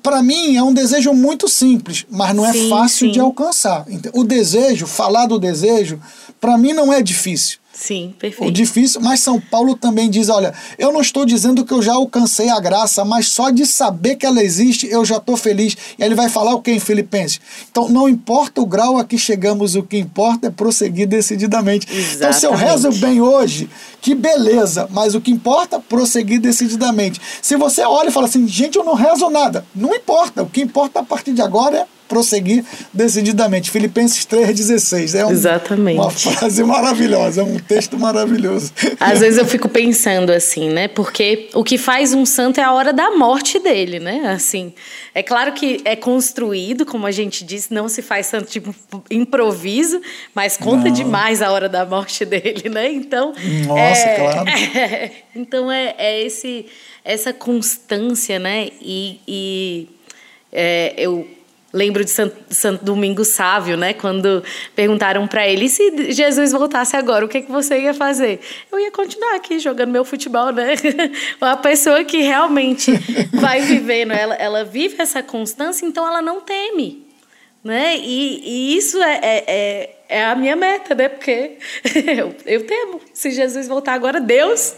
para mim é um desejo muito simples, mas não é sim, fácil sim. de alcançar. O desejo, falar do desejo, para mim não é difícil. Sim, perfeito. O difícil, mas São Paulo também diz: olha, eu não estou dizendo que eu já alcancei a graça, mas só de saber que ela existe, eu já estou feliz. E ele vai falar o que em Filipenses? Então, não importa o grau a que chegamos, o que importa é prosseguir decididamente. Exatamente. Então, se eu rezo bem hoje, que beleza, mas o que importa é prosseguir decididamente. Se você olha e fala assim, gente, eu não rezo nada, não importa. O que importa a partir de agora é prosseguir decididamente. Filipenses 3,16. É um, Exatamente. uma frase maravilhosa, é um texto maravilhoso. Às vezes eu fico pensando assim, né? Porque o que faz um santo é a hora da morte dele, né? Assim, é claro que é construído, como a gente disse, não se faz santo tipo improviso, mas conta não. demais a hora da morte dele, né? Então, Nossa, é, claro. É, então é, é esse essa constância, né? E, e é, eu Lembro de Santo, Santo Domingo Sávio, né? Quando perguntaram para ele: se Jesus voltasse agora, o que, que você ia fazer? Eu ia continuar aqui jogando meu futebol, né? Uma pessoa que realmente vai vivendo, ela, ela vive essa constância, então ela não teme. Né? E, e isso é, é, é, é a minha meta, né? Porque eu, eu temo. Se Jesus voltar agora, Deus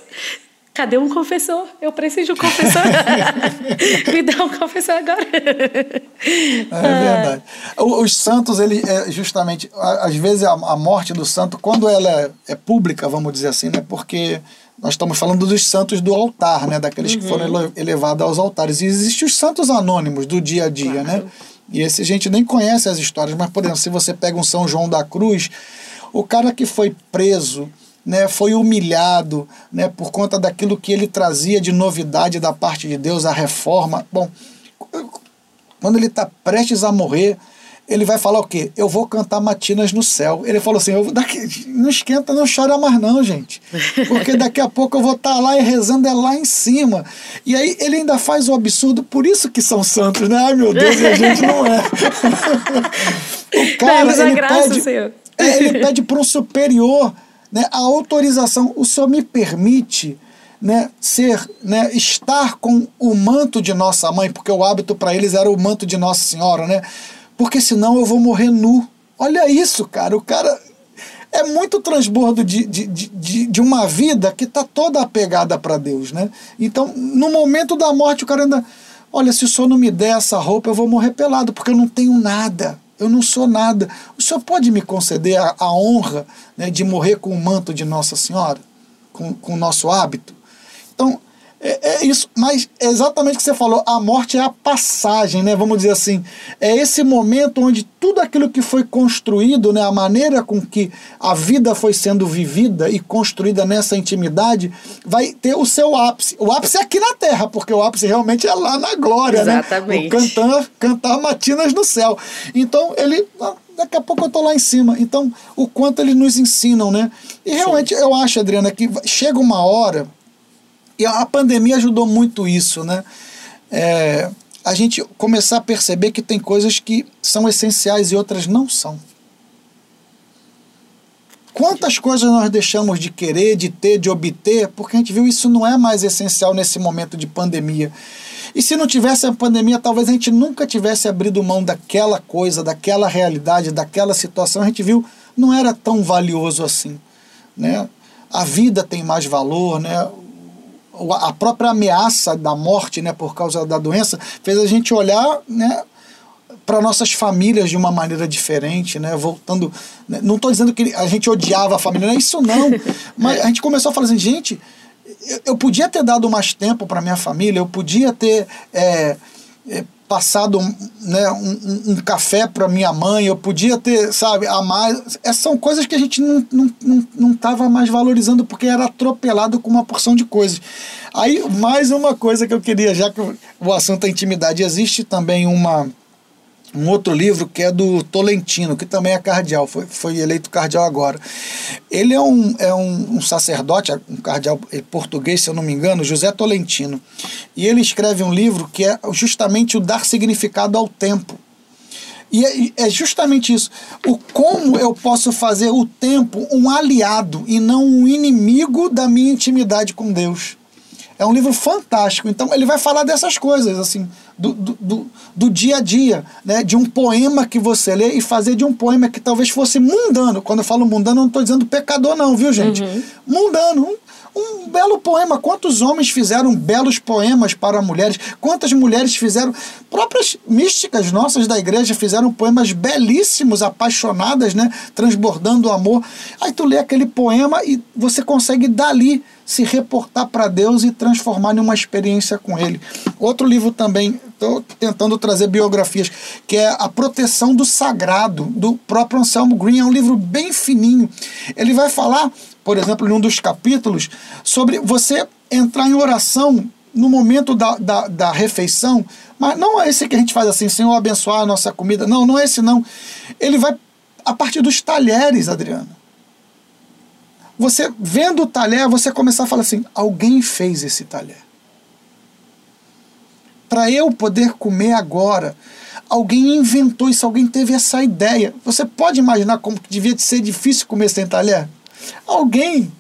Cadê um confessor? Eu preciso de um confessor. Me dá um confessor agora. É verdade. Os santos, ele é justamente, às vezes a, a morte do santo, quando ela é, é, pública, vamos dizer assim, né? Porque nós estamos falando dos santos do altar, né? Daqueles uhum. que foram uhum. elevados aos altares. E existem os santos anônimos do dia a dia, né? claro. né? E esse a gente nem conhece as histórias, mas, por exemplo, se você pega um São João da Cruz, o cara que foi preso né, foi humilhado né, por conta daquilo que ele trazia de novidade da parte de Deus, a reforma. Bom, quando ele está prestes a morrer, ele vai falar o quê? Eu vou cantar matinas no céu. Ele falou assim: eu, daqui, não esquenta, não chora mais, não, gente. Porque daqui a pouco eu vou estar tá lá e rezando é lá em cima. E aí ele ainda faz o absurdo, por isso que são santos, né? Ai meu Deus, a gente não é. o cara, ele, graça, pede, é, ele pede para um superior né, a autorização, o Senhor me permite né, ser, né, estar com o manto de nossa mãe, porque o hábito para eles era o manto de Nossa Senhora, né? Porque senão eu vou morrer nu. Olha isso, cara. O cara é muito transbordo de, de, de, de uma vida que está toda apegada para Deus, né? Então, no momento da morte, o cara ainda. Olha, se o senhor não me der essa roupa, eu vou morrer pelado, porque eu não tenho nada eu não sou nada. O senhor pode me conceder a, a honra né, de morrer com o manto de Nossa Senhora, com, com o nosso hábito? Então, É, é, isso, mas é exatamente o que você falou, a morte é a passagem, né? Vamos dizer assim, é esse momento onde tudo aquilo que foi construído, né, a maneira com que a vida foi sendo vivida e construída nessa intimidade, vai ter o seu ápice. O ápice é aqui na Terra, porque o ápice realmente é lá na glória, exatamente. né? O cantar, cantar matinas no céu. Então ele ah, daqui a pouco eu tô lá em cima. Então, o quanto eles nos ensinam, né? E realmente Sim. eu acho, Adriana, que chega uma hora e a pandemia ajudou muito isso, né? É, a gente começar a perceber que tem coisas que são essenciais e outras não são. Quantas coisas nós deixamos de querer, de ter, de obter, porque a gente viu isso não é mais essencial nesse momento de pandemia. E se não tivesse a pandemia, talvez a gente nunca tivesse abrido mão daquela coisa, daquela realidade, daquela situação. A gente viu não era tão valioso assim, né? A vida tem mais valor, né? A própria ameaça da morte, né, por causa da doença, fez a gente olhar, né, para nossas famílias de uma maneira diferente, né? Voltando, né? não estou dizendo que a gente odiava a família, não é isso não, mas a gente começou a falar assim, gente, eu, eu podia ter dado mais tempo para minha família, eu podia ter é, é, passado né, um, um café para minha mãe, eu podia ter, sabe, a mais. Essas é, são coisas que a gente não estava não, não, não mais valorizando porque era atropelado com uma porção de coisas. Aí, mais uma coisa que eu queria, já que o assunto é intimidade, existe também uma um outro livro que é do Tolentino, que também é cardeal, foi, foi eleito cardeal agora. Ele é um, é um, um sacerdote, um cardeal português, se eu não me engano, José Tolentino. E ele escreve um livro que é justamente o dar significado ao tempo. E é, é justamente isso. O como eu posso fazer o tempo um aliado e não um inimigo da minha intimidade com Deus. É um livro fantástico. Então ele vai falar dessas coisas, assim, do, do, do, do, dia a dia, né? de um poema que você lê e fazer de um poema que talvez fosse mundano. Quando eu falo mundano, eu não estou dizendo pecador, não, viu, gente? Uhum. Mundano. Um, um belo poema. Quantos homens fizeram belos poemas para mulheres? Quantas mulheres fizeram? Próprias místicas nossas da igreja fizeram poemas belíssimos, apaixonadas, né? Transbordando amor. Aí tu lê aquele poema e você consegue dali se reportar para Deus e transformar em uma experiência com Ele. Outro livro também, estou tentando trazer biografias, que é A Proteção do Sagrado, do próprio Anselmo Green. É um livro bem fininho. Ele vai falar, por exemplo, em um dos capítulos, sobre você entrar em oração no momento da, da, da refeição, mas não é esse que a gente faz assim, Senhor, abençoar a nossa comida. Não, não é esse não. Ele vai a partir dos talheres, Adriano você vendo o talher, você começar a falar assim: alguém fez esse talher. Para eu poder comer agora, alguém inventou isso, alguém teve essa ideia. Você pode imaginar como devia ser difícil comer sem talher? Alguém,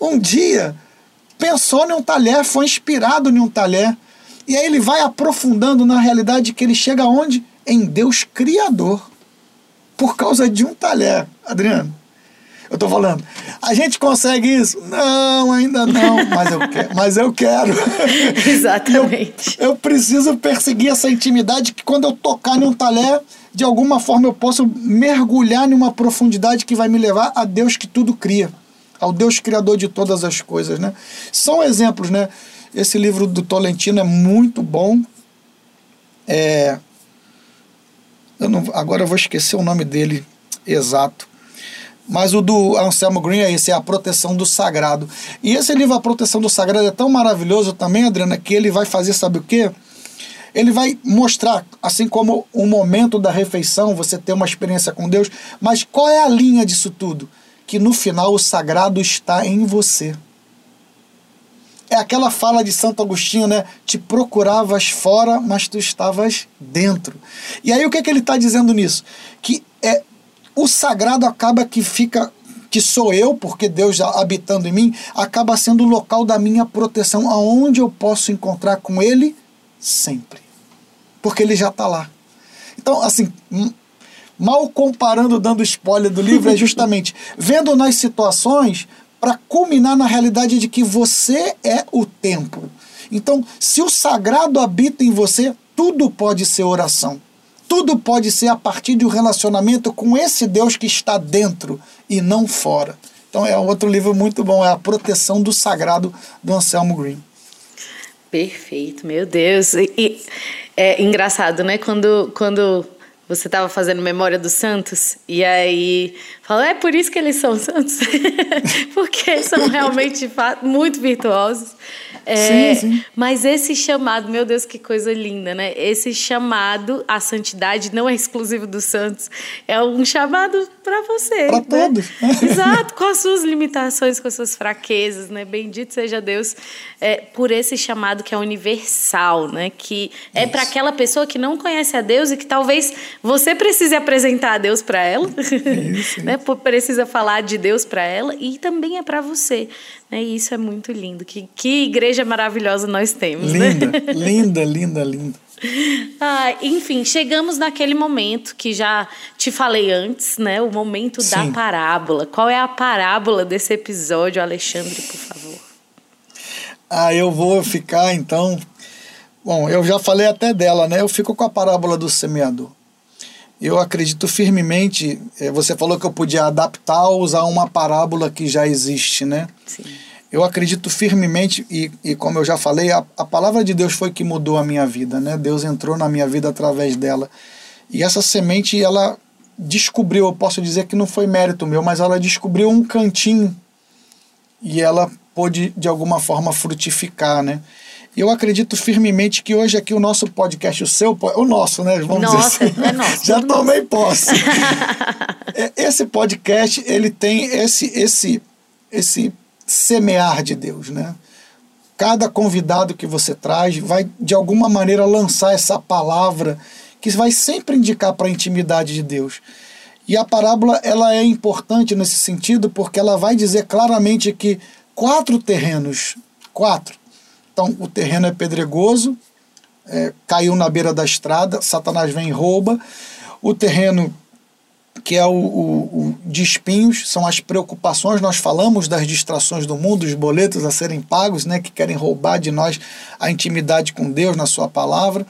um dia, pensou em um talher, foi inspirado em um talher. E aí ele vai aprofundando na realidade que ele chega onde? Em Deus Criador. Por causa de um talher, Adriano. Eu tô falando, a gente consegue isso? Não, ainda não, mas eu quero. Mas eu quero. Exatamente. Eu, eu, preciso perseguir essa intimidade que quando eu tocar em um talher, de alguma forma eu posso mergulhar numa profundidade que vai me levar a Deus que tudo cria, ao Deus criador de todas as coisas, né? São exemplos, né? Esse livro do Tolentino é muito bom. É, eu não, agora eu vou esquecer o nome dele exato mas o do Anselmo Green é esse, é a proteção do sagrado. E esse livro, A Proteção do Sagrado, é tão maravilhoso também, Adriana, que ele vai fazer, sabe o quê? Ele vai mostrar, assim como o momento da refeição, você ter uma experiência com Deus, mas qual é a linha disso tudo? Que no final o sagrado está em você. É aquela fala de Santo Agostinho, né? Te procuravas fora, mas tu estavas dentro. E aí o que, é que ele está dizendo nisso? Que é o sagrado acaba que fica que sou eu, porque Deus habitando em mim, acaba sendo o local da minha proteção, aonde eu posso encontrar com Ele sempre. Porque Ele já está lá. Então, assim, mal comparando, dando spoiler do livro, é justamente vendo nas situações para culminar na realidade de que você é o templo. Então, se o sagrado habita em você, tudo pode ser oração. Tudo pode ser a partir de um relacionamento com esse Deus que está dentro e não fora. Então é outro livro muito bom, é A Proteção do Sagrado do Anselmo Green. Perfeito, meu Deus. E, e é engraçado, né? Quando, quando você estava fazendo memória dos santos e aí falou é por isso que eles são santos porque são realmente muito virtuosos é, sim, sim. Mas esse chamado, meu Deus, que coisa linda, né? Esse chamado à santidade não é exclusivo dos santos, é um chamado para você. Para né? todos. Exato, com as suas limitações, com as suas fraquezas, né? Bendito seja Deus é, por esse chamado que é universal, né? Que é para aquela pessoa que não conhece a Deus e que talvez você precise apresentar a Deus para ela, isso, né? Precisa falar de Deus para ela e também é para você. É, isso é muito lindo. Que, que igreja maravilhosa nós temos, linda, né? Linda, linda, linda. Ah, enfim, chegamos naquele momento que já te falei antes, né? O momento Sim. da parábola. Qual é a parábola desse episódio, Alexandre, por favor? Ah, eu vou ficar então. Bom, eu já falei até dela, né? Eu fico com a parábola do semeador. Eu acredito firmemente. Eh, você falou que eu podia adaptar ou usar uma parábola que já existe, né? Sim. Eu acredito firmemente, e, e como eu já falei, a, a palavra de Deus foi que mudou a minha vida, né? Deus entrou na minha vida através dela. E essa semente, ela descobriu, eu posso dizer que não foi mérito meu, mas ela descobriu um cantinho e ela pôde, de alguma forma, frutificar, né? Eu acredito firmemente que hoje aqui o nosso podcast, o seu, o nosso, né? Vamos Nossa, dizer assim. é nosso. Já tomei posse. É, esse podcast, ele tem esse, esse, esse semear de Deus, né? Cada convidado que você traz vai de alguma maneira lançar essa palavra que vai sempre indicar para a intimidade de Deus. E a parábola ela é importante nesse sentido porque ela vai dizer claramente que quatro terrenos, quatro. Então o terreno é pedregoso, é, caiu na beira da estrada, Satanás vem e rouba. O terreno que é o, o, o, de espinhos, são as preocupações. Nós falamos das distrações do mundo, os boletos a serem pagos, né, que querem roubar de nós a intimidade com Deus na Sua palavra.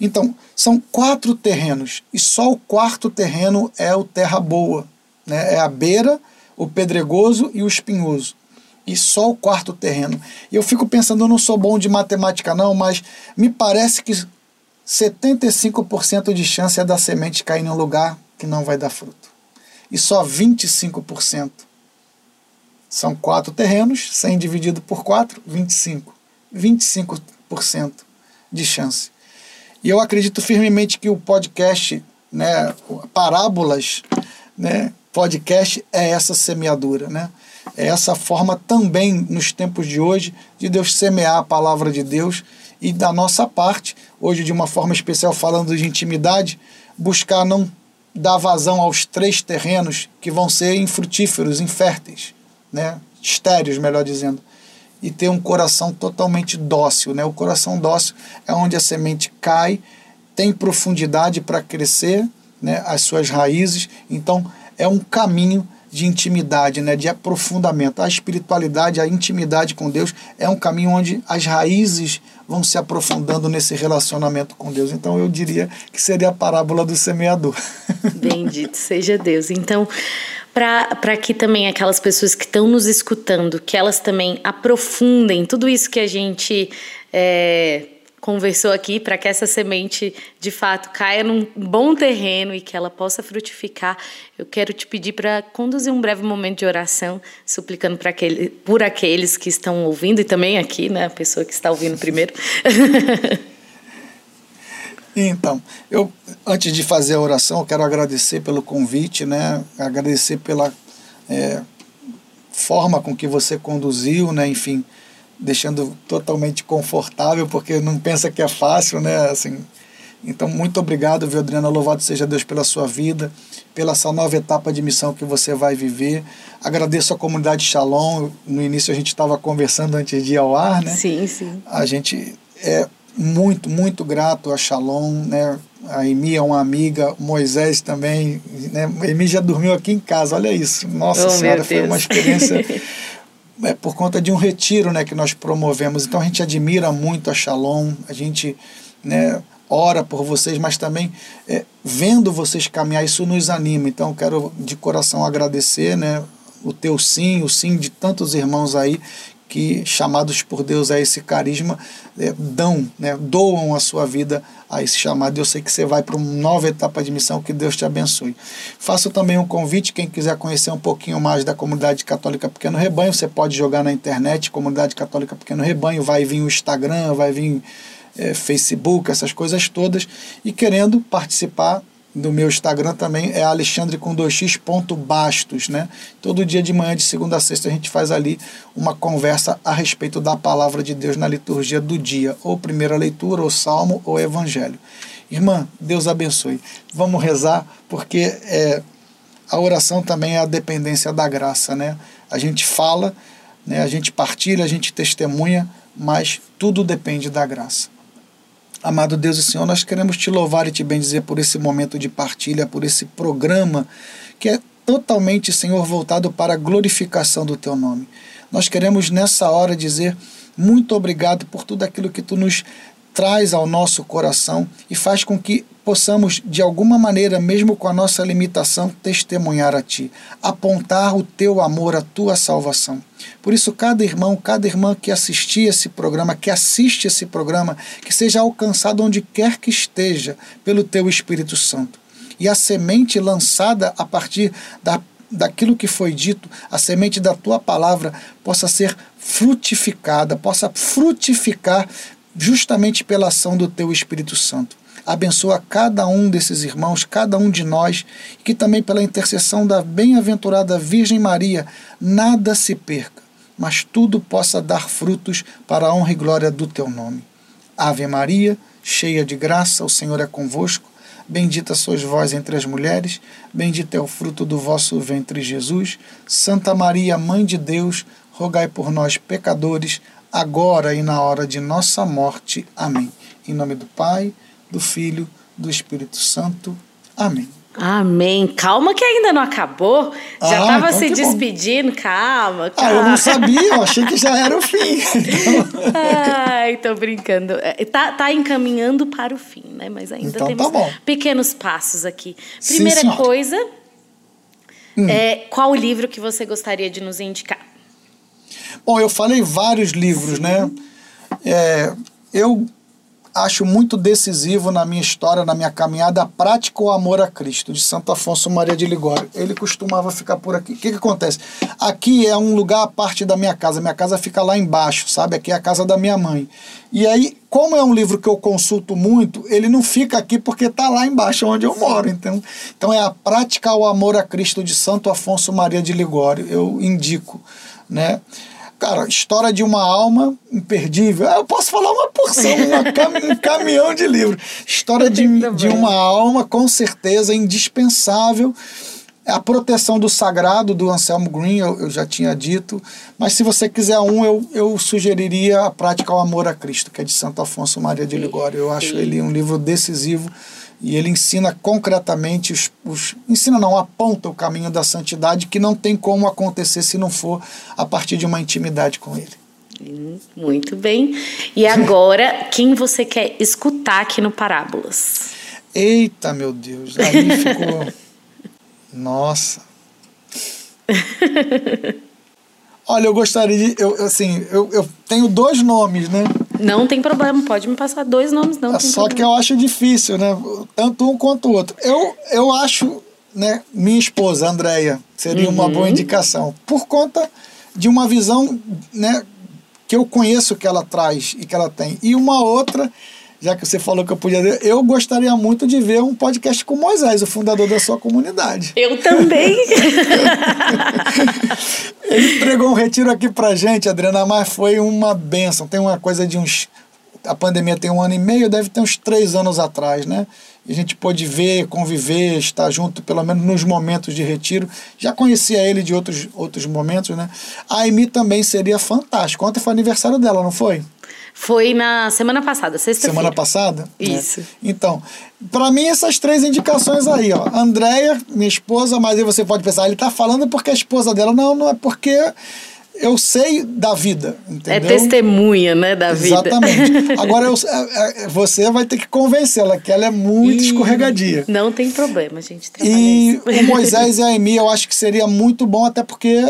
Então, são quatro terrenos, e só o quarto terreno é o terra boa. Né? É a beira, o pedregoso e o espinhoso. E só o quarto terreno. E eu fico pensando, eu não sou bom de matemática, não, mas me parece que 75% de chance é da semente cair em um lugar que não vai dar fruto. E só 25%. São quatro terrenos, 100 dividido por 4, 25. 25% de chance. E eu acredito firmemente que o podcast, né, parábolas, né, podcast é essa semeadura, né? É essa forma também nos tempos de hoje de Deus semear a palavra de Deus e da nossa parte, hoje de uma forma especial falando de intimidade, buscar não dar vazão aos três terrenos que vão ser infrutíferos, inférteis, né? estéreos, melhor dizendo, e ter um coração totalmente dócil. Né? O coração dócil é onde a semente cai, tem profundidade para crescer, né? as suas raízes, então é um caminho de intimidade, né, de aprofundamento. A espiritualidade, a intimidade com Deus é um caminho onde as raízes vão se aprofundando nesse relacionamento com Deus. Então eu diria que seria a parábola do semeador. Bendito seja Deus. Então, para que também aquelas pessoas que estão nos escutando, que elas também aprofundem tudo isso que a gente é, conversou aqui para que essa semente de fato caia num bom terreno e que ela possa frutificar. Eu quero te pedir para conduzir um breve momento de oração, suplicando para aquele, por aqueles que estão ouvindo e também aqui, né, a pessoa que está ouvindo primeiro. Então, eu antes de fazer a oração, eu quero agradecer pelo convite, né? Agradecer pela é, forma com que você conduziu, né? Enfim, deixando totalmente confortável, porque não pensa que é fácil, né? Assim, então, muito obrigado, viu, Adriana? Louvado seja Deus pela sua vida, pela essa nova etapa de missão que você vai viver. Agradeço a comunidade Shalom. No início a gente estava conversando antes de ir ao ar, né? Sim, sim. A gente é muito, muito grato a Shalom, né? A Emi é uma amiga, Moisés também, né? A Emi já dormiu aqui em casa, olha isso. Nossa oh, Senhora, foi uma experiência é por conta de um retiro né, que nós promovemos. Então a gente admira muito a Shalom, a gente né, ora por vocês, mas também é, vendo vocês caminhar, isso nos anima. Então quero de coração agradecer né, o teu sim, o sim de tantos irmãos aí que, chamados por Deus a esse carisma, é, dão, né, doam a sua vida a esse chamado. Eu sei que você vai para uma nova etapa de missão, que Deus te abençoe. Faço também um convite, quem quiser conhecer um pouquinho mais da Comunidade Católica Pequeno Rebanho, você pode jogar na internet, Comunidade Católica Pequeno Rebanho, vai vir o Instagram, vai vir é, Facebook, essas coisas todas, e querendo participar do meu Instagram também é alexandre com 2x bastos, né? Todo dia de manhã, de segunda a sexta, a gente faz ali uma conversa a respeito da palavra de Deus na liturgia do dia, ou primeira leitura, ou salmo, ou evangelho. Irmã, Deus abençoe. Vamos rezar, porque é, a oração também é a dependência da graça, né? A gente fala, né? a gente partilha, a gente testemunha, mas tudo depende da graça. Amado Deus e Senhor, nós queremos te louvar e te bendizer por esse momento de partilha, por esse programa que é totalmente, Senhor, voltado para a glorificação do teu nome. Nós queremos nessa hora dizer muito obrigado por tudo aquilo que tu nos traz ao nosso coração e faz com que possamos, de alguma maneira, mesmo com a nossa limitação, testemunhar a Ti, apontar o Teu amor, a Tua salvação. Por isso, cada irmão, cada irmã que assistir esse programa, que assiste esse programa, que seja alcançado onde quer que esteja pelo Teu Espírito Santo. E a semente lançada a partir da daquilo que foi dito, a semente da tua palavra possa ser frutificada, possa frutificar justamente pela ação do teu Espírito Santo abençoa cada um desses irmãos, cada um de nós, que também pela intercessão da bem-aventurada Virgem Maria, nada se perca, mas tudo possa dar frutos para a honra e glória do teu nome. Ave Maria, cheia de graça, o Senhor é convosco. Bendita sois vós entre as mulheres, bendito é o fruto do vosso ventre, Jesus. Santa Maria, Mãe de Deus, rogai por nós, pecadores, agora e na hora de nossa morte. Amém. Em nome do Pai do Filho, do Espírito Santo. Amém. Amém. Calma que ainda não acabou. Já estava ah, então se despedindo. Calma, calma. Ah, eu não sabia, eu achei que já era o fim. Ai, tô brincando. É, tá, tá encaminhando para o fim, né? Mas ainda então, temos tá pequenos passos aqui. Primeira Sim, coisa, hum. é, qual o livro que você gostaria de nos indicar? Bom, eu falei vários livros, né? É, eu acho muito decisivo na minha história, na minha caminhada, a prática o amor a Cristo, de Santo Afonso Maria de Ligório. Ele costumava ficar por aqui. O que, que acontece? Aqui é um lugar à parte da minha casa. Minha casa fica lá embaixo, sabe? Aqui é a casa da minha mãe. E aí, como é um livro que eu consulto muito, ele não fica aqui porque está lá embaixo onde eu moro. Então, então é a prática o amor a Cristo de Santo Afonso Maria de Ligório. Eu indico, né? Cara, história de uma alma imperdível. Eu posso falar uma porção, uma cam um caminhão de livros. História de, de uma alma, com certeza, indispensável. A proteção do sagrado, do Anselmo Green, eu, eu já tinha dito. Mas se você quiser um, eu, eu sugeriria a prática ao amor a Cristo, que é de Santo Afonso Maria de Ligório. Eu acho ele um livro decisivo e ele ensina concretamente os, os, ensina não aponta o caminho da santidade que não tem como acontecer se não for a partir de uma intimidade com ele. Hum, muito bem. E agora, quem você quer escutar aqui no Parábolas? Eita, meu Deus, aí ficou. Nossa. Olha, eu gostaria de. Eu, assim, eu, eu tenho dois nomes, né? Não tem problema, pode me passar dois nomes, não. É só problema. que eu acho difícil, né? Tanto um quanto o outro. Eu, eu acho, né, minha esposa, Andréia, seria uhum. uma boa uhum. indicação. Por conta de uma visão, né, que eu conheço que ela traz e que ela tem. E uma outra já que você falou que eu podia ver, eu gostaria muito de ver um podcast com Moisés, o fundador da sua comunidade. Eu também. Ele pregou um retiro aqui pra gente, Adriana, mas foi uma benção. Tem uma coisa de uns. A pandemia tem um ano e meio, deve ter uns três anos atrás, né? E a gente pôde ver, conviver, estar junto, pelo menos nos momentos de retiro. Já conhecia ele de outros, outros momentos, né? A Amy também seria fantástico. Ontem foi aniversário dela, não foi? Foi na semana passada, sexta-feira. Semana passada? Isso. É. Então, para mim, essas três indicações aí, ó. Andréia, minha esposa, mas aí você pode pensar, ele tá falando porque a esposa dela. Não, não é porque eu sei da vida, entendeu? É testemunha, né, da vida. Exatamente. Agora eu, é, é, você vai ter que convencê-la que ela é muito e... escorregadia. Não tem problema, gente. E o Moisés e a Emi, eu acho que seria muito bom, até porque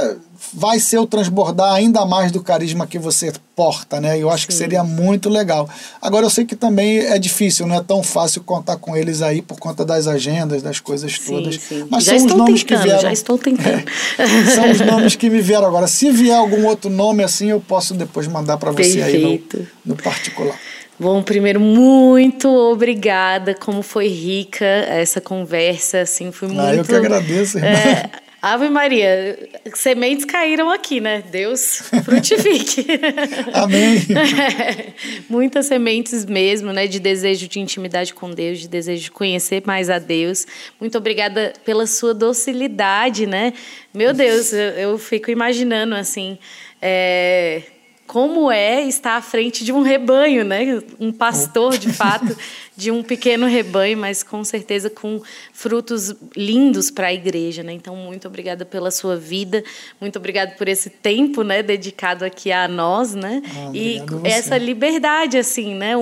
vai ser o transbordar ainda mais do carisma que você porta, né? Eu acho Sim. que seria muito legal. Agora eu sei que também é difícil, não é tão fácil contar com eles aí por conta das agendas, das coisas sim, todas. Sim. Mas já são os nomes tentando, que vieram. Já estou tentando. É, são os nomes que me vieram agora. Se vier algum outro nome assim, eu posso depois mandar para você aí no, no particular. Bom, primeiro, muito obrigada. Como foi rica essa conversa, assim, foi muito... Ah, eu que agradeço, irmã. É, Ave Maria, sementes caíram aqui, né? Deus frutifique. Amém. É, muitas sementes mesmo, né? De desejo de intimidade com Deus, de desejo de conhecer mais a Deus. Muito obrigada pela sua docilidade, né? Meu Deus, eu, eu fico imaginando assim. É, como é estar à frente de um rebanho, né? Um pastor, de fato, de um pequeno rebanho, mas com certeza com frutos lindos para a igreja, né? Então, muito obrigada pela sua vida, muito obrigada por esse tempo, né, dedicado aqui a nós, né? Ah, e essa liberdade, assim, né?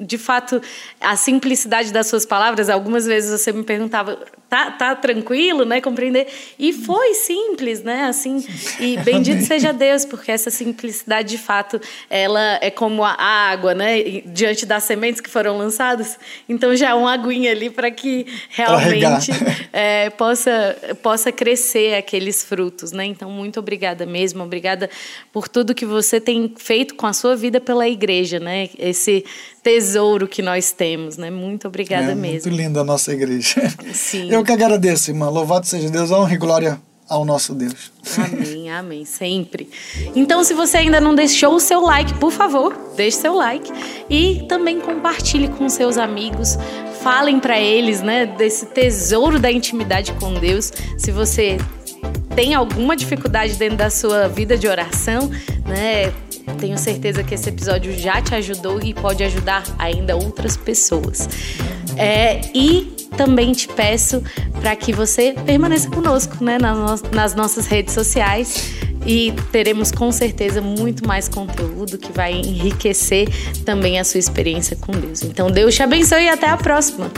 De fato, a simplicidade das suas palavras. Algumas vezes você me perguntava, tá, tá tranquilo, né? Compreender. E foi simples, né? Assim, e bendito seja Deus, porque essa simplicidade, de fato, ela é como a água, né? Diante das sementes que foram lançadas. Então já é uma aguinha ali para que realmente é, possa, possa crescer aqueles frutos, né? Então, muito obrigada mesmo. Obrigada por tudo que você tem feito com a sua vida pela igreja, né? Esse tesouro que nós temos, né? Muito obrigada é, mesmo. Muito linda a nossa igreja. Sim. Eu que agradeço, irmã. Louvado seja Deus, honra e glória ao nosso Deus. Amém, amém, sempre. Então, se você ainda não deixou o seu like, por favor, deixe seu like e também compartilhe com seus amigos. Falem para eles, né, desse tesouro da intimidade com Deus. Se você tem alguma dificuldade dentro da sua vida de oração, né, tenho certeza que esse episódio já te ajudou e pode ajudar ainda outras pessoas. É, e também te peço para que você permaneça conosco né, nas nossas redes sociais e teremos com certeza muito mais conteúdo que vai enriquecer também a sua experiência com Deus. Então, Deus te abençoe e até a próxima!